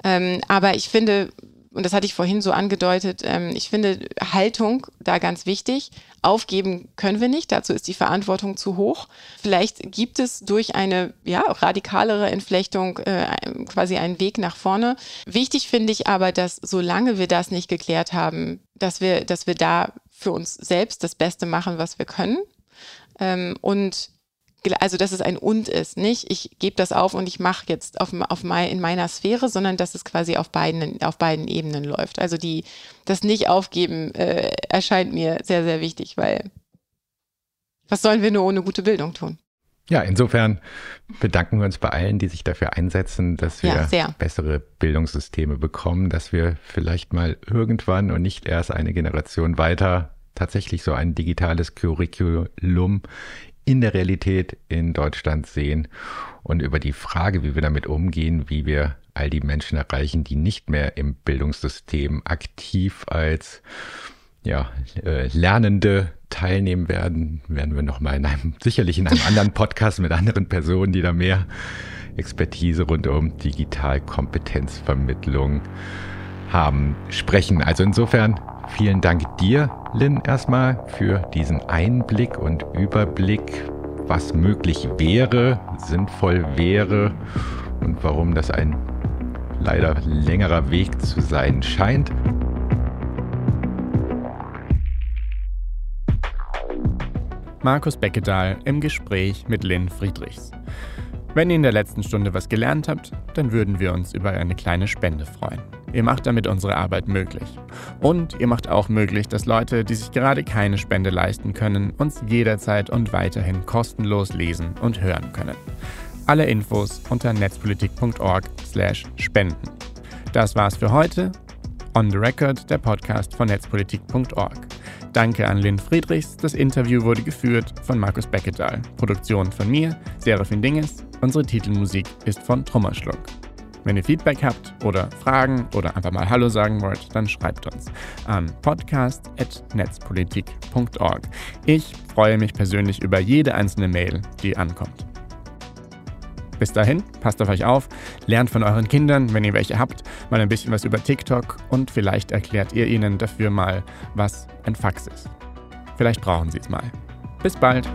Ähm, aber ich finde, und das hatte ich vorhin so angedeutet, ähm, ich finde Haltung da ganz wichtig. Aufgeben können wir nicht, dazu ist die Verantwortung zu hoch. Vielleicht gibt es durch eine ja, radikalere Entflechtung äh, quasi einen Weg nach vorne. Wichtig finde ich aber, dass solange wir das nicht geklärt haben, dass wir, dass wir da für uns selbst das Beste machen, was wir können. Ähm, und also dass es ein Und ist, nicht ich gebe das auf und ich mache jetzt auf, auf mein, in meiner Sphäre, sondern dass es quasi auf beiden, auf beiden Ebenen läuft. Also die, das Nicht-Aufgeben äh, erscheint mir sehr, sehr wichtig, weil was sollen wir nur ohne gute Bildung tun? Ja, insofern bedanken wir uns bei allen, die sich dafür einsetzen, dass wir ja, bessere Bildungssysteme bekommen, dass wir vielleicht mal irgendwann und nicht erst eine Generation weiter tatsächlich so ein digitales Curriculum in der Realität in Deutschland sehen und über die Frage, wie wir damit umgehen, wie wir all die Menschen erreichen, die nicht mehr im Bildungssystem aktiv als ja, äh, Lernende teilnehmen werden, werden wir nochmal in einem, sicherlich in einem anderen Podcast mit anderen Personen, die da mehr Expertise rund um Digitalkompetenzvermittlung haben, sprechen. Also insofern Vielen Dank dir, Lynn, erstmal für diesen Einblick und Überblick, was möglich wäre, sinnvoll wäre und warum das ein leider längerer Weg zu sein scheint. Markus Beckedahl im Gespräch mit Lynn Friedrichs. Wenn ihr in der letzten Stunde was gelernt habt, dann würden wir uns über eine kleine Spende freuen. Ihr macht damit unsere Arbeit möglich. Und ihr macht auch möglich, dass Leute, die sich gerade keine Spende leisten können, uns jederzeit und weiterhin kostenlos lesen und hören können. Alle Infos unter netzpolitik.org/spenden. Das war's für heute. On the Record, der Podcast von netzpolitik.org. Danke an Lynn Friedrichs. Das Interview wurde geführt von Markus Beckedahl. Produktion von mir, Serafin Dinges. Unsere Titelmusik ist von Trommerschluck. Wenn ihr Feedback habt oder Fragen oder einfach mal Hallo sagen wollt, dann schreibt uns an podcast.netzpolitik.org. Ich freue mich persönlich über jede einzelne Mail, die ankommt. Bis dahin, passt auf euch auf, lernt von euren Kindern, wenn ihr welche habt, mal ein bisschen was über TikTok und vielleicht erklärt ihr ihnen dafür mal, was ein Fax ist. Vielleicht brauchen sie es mal. Bis bald!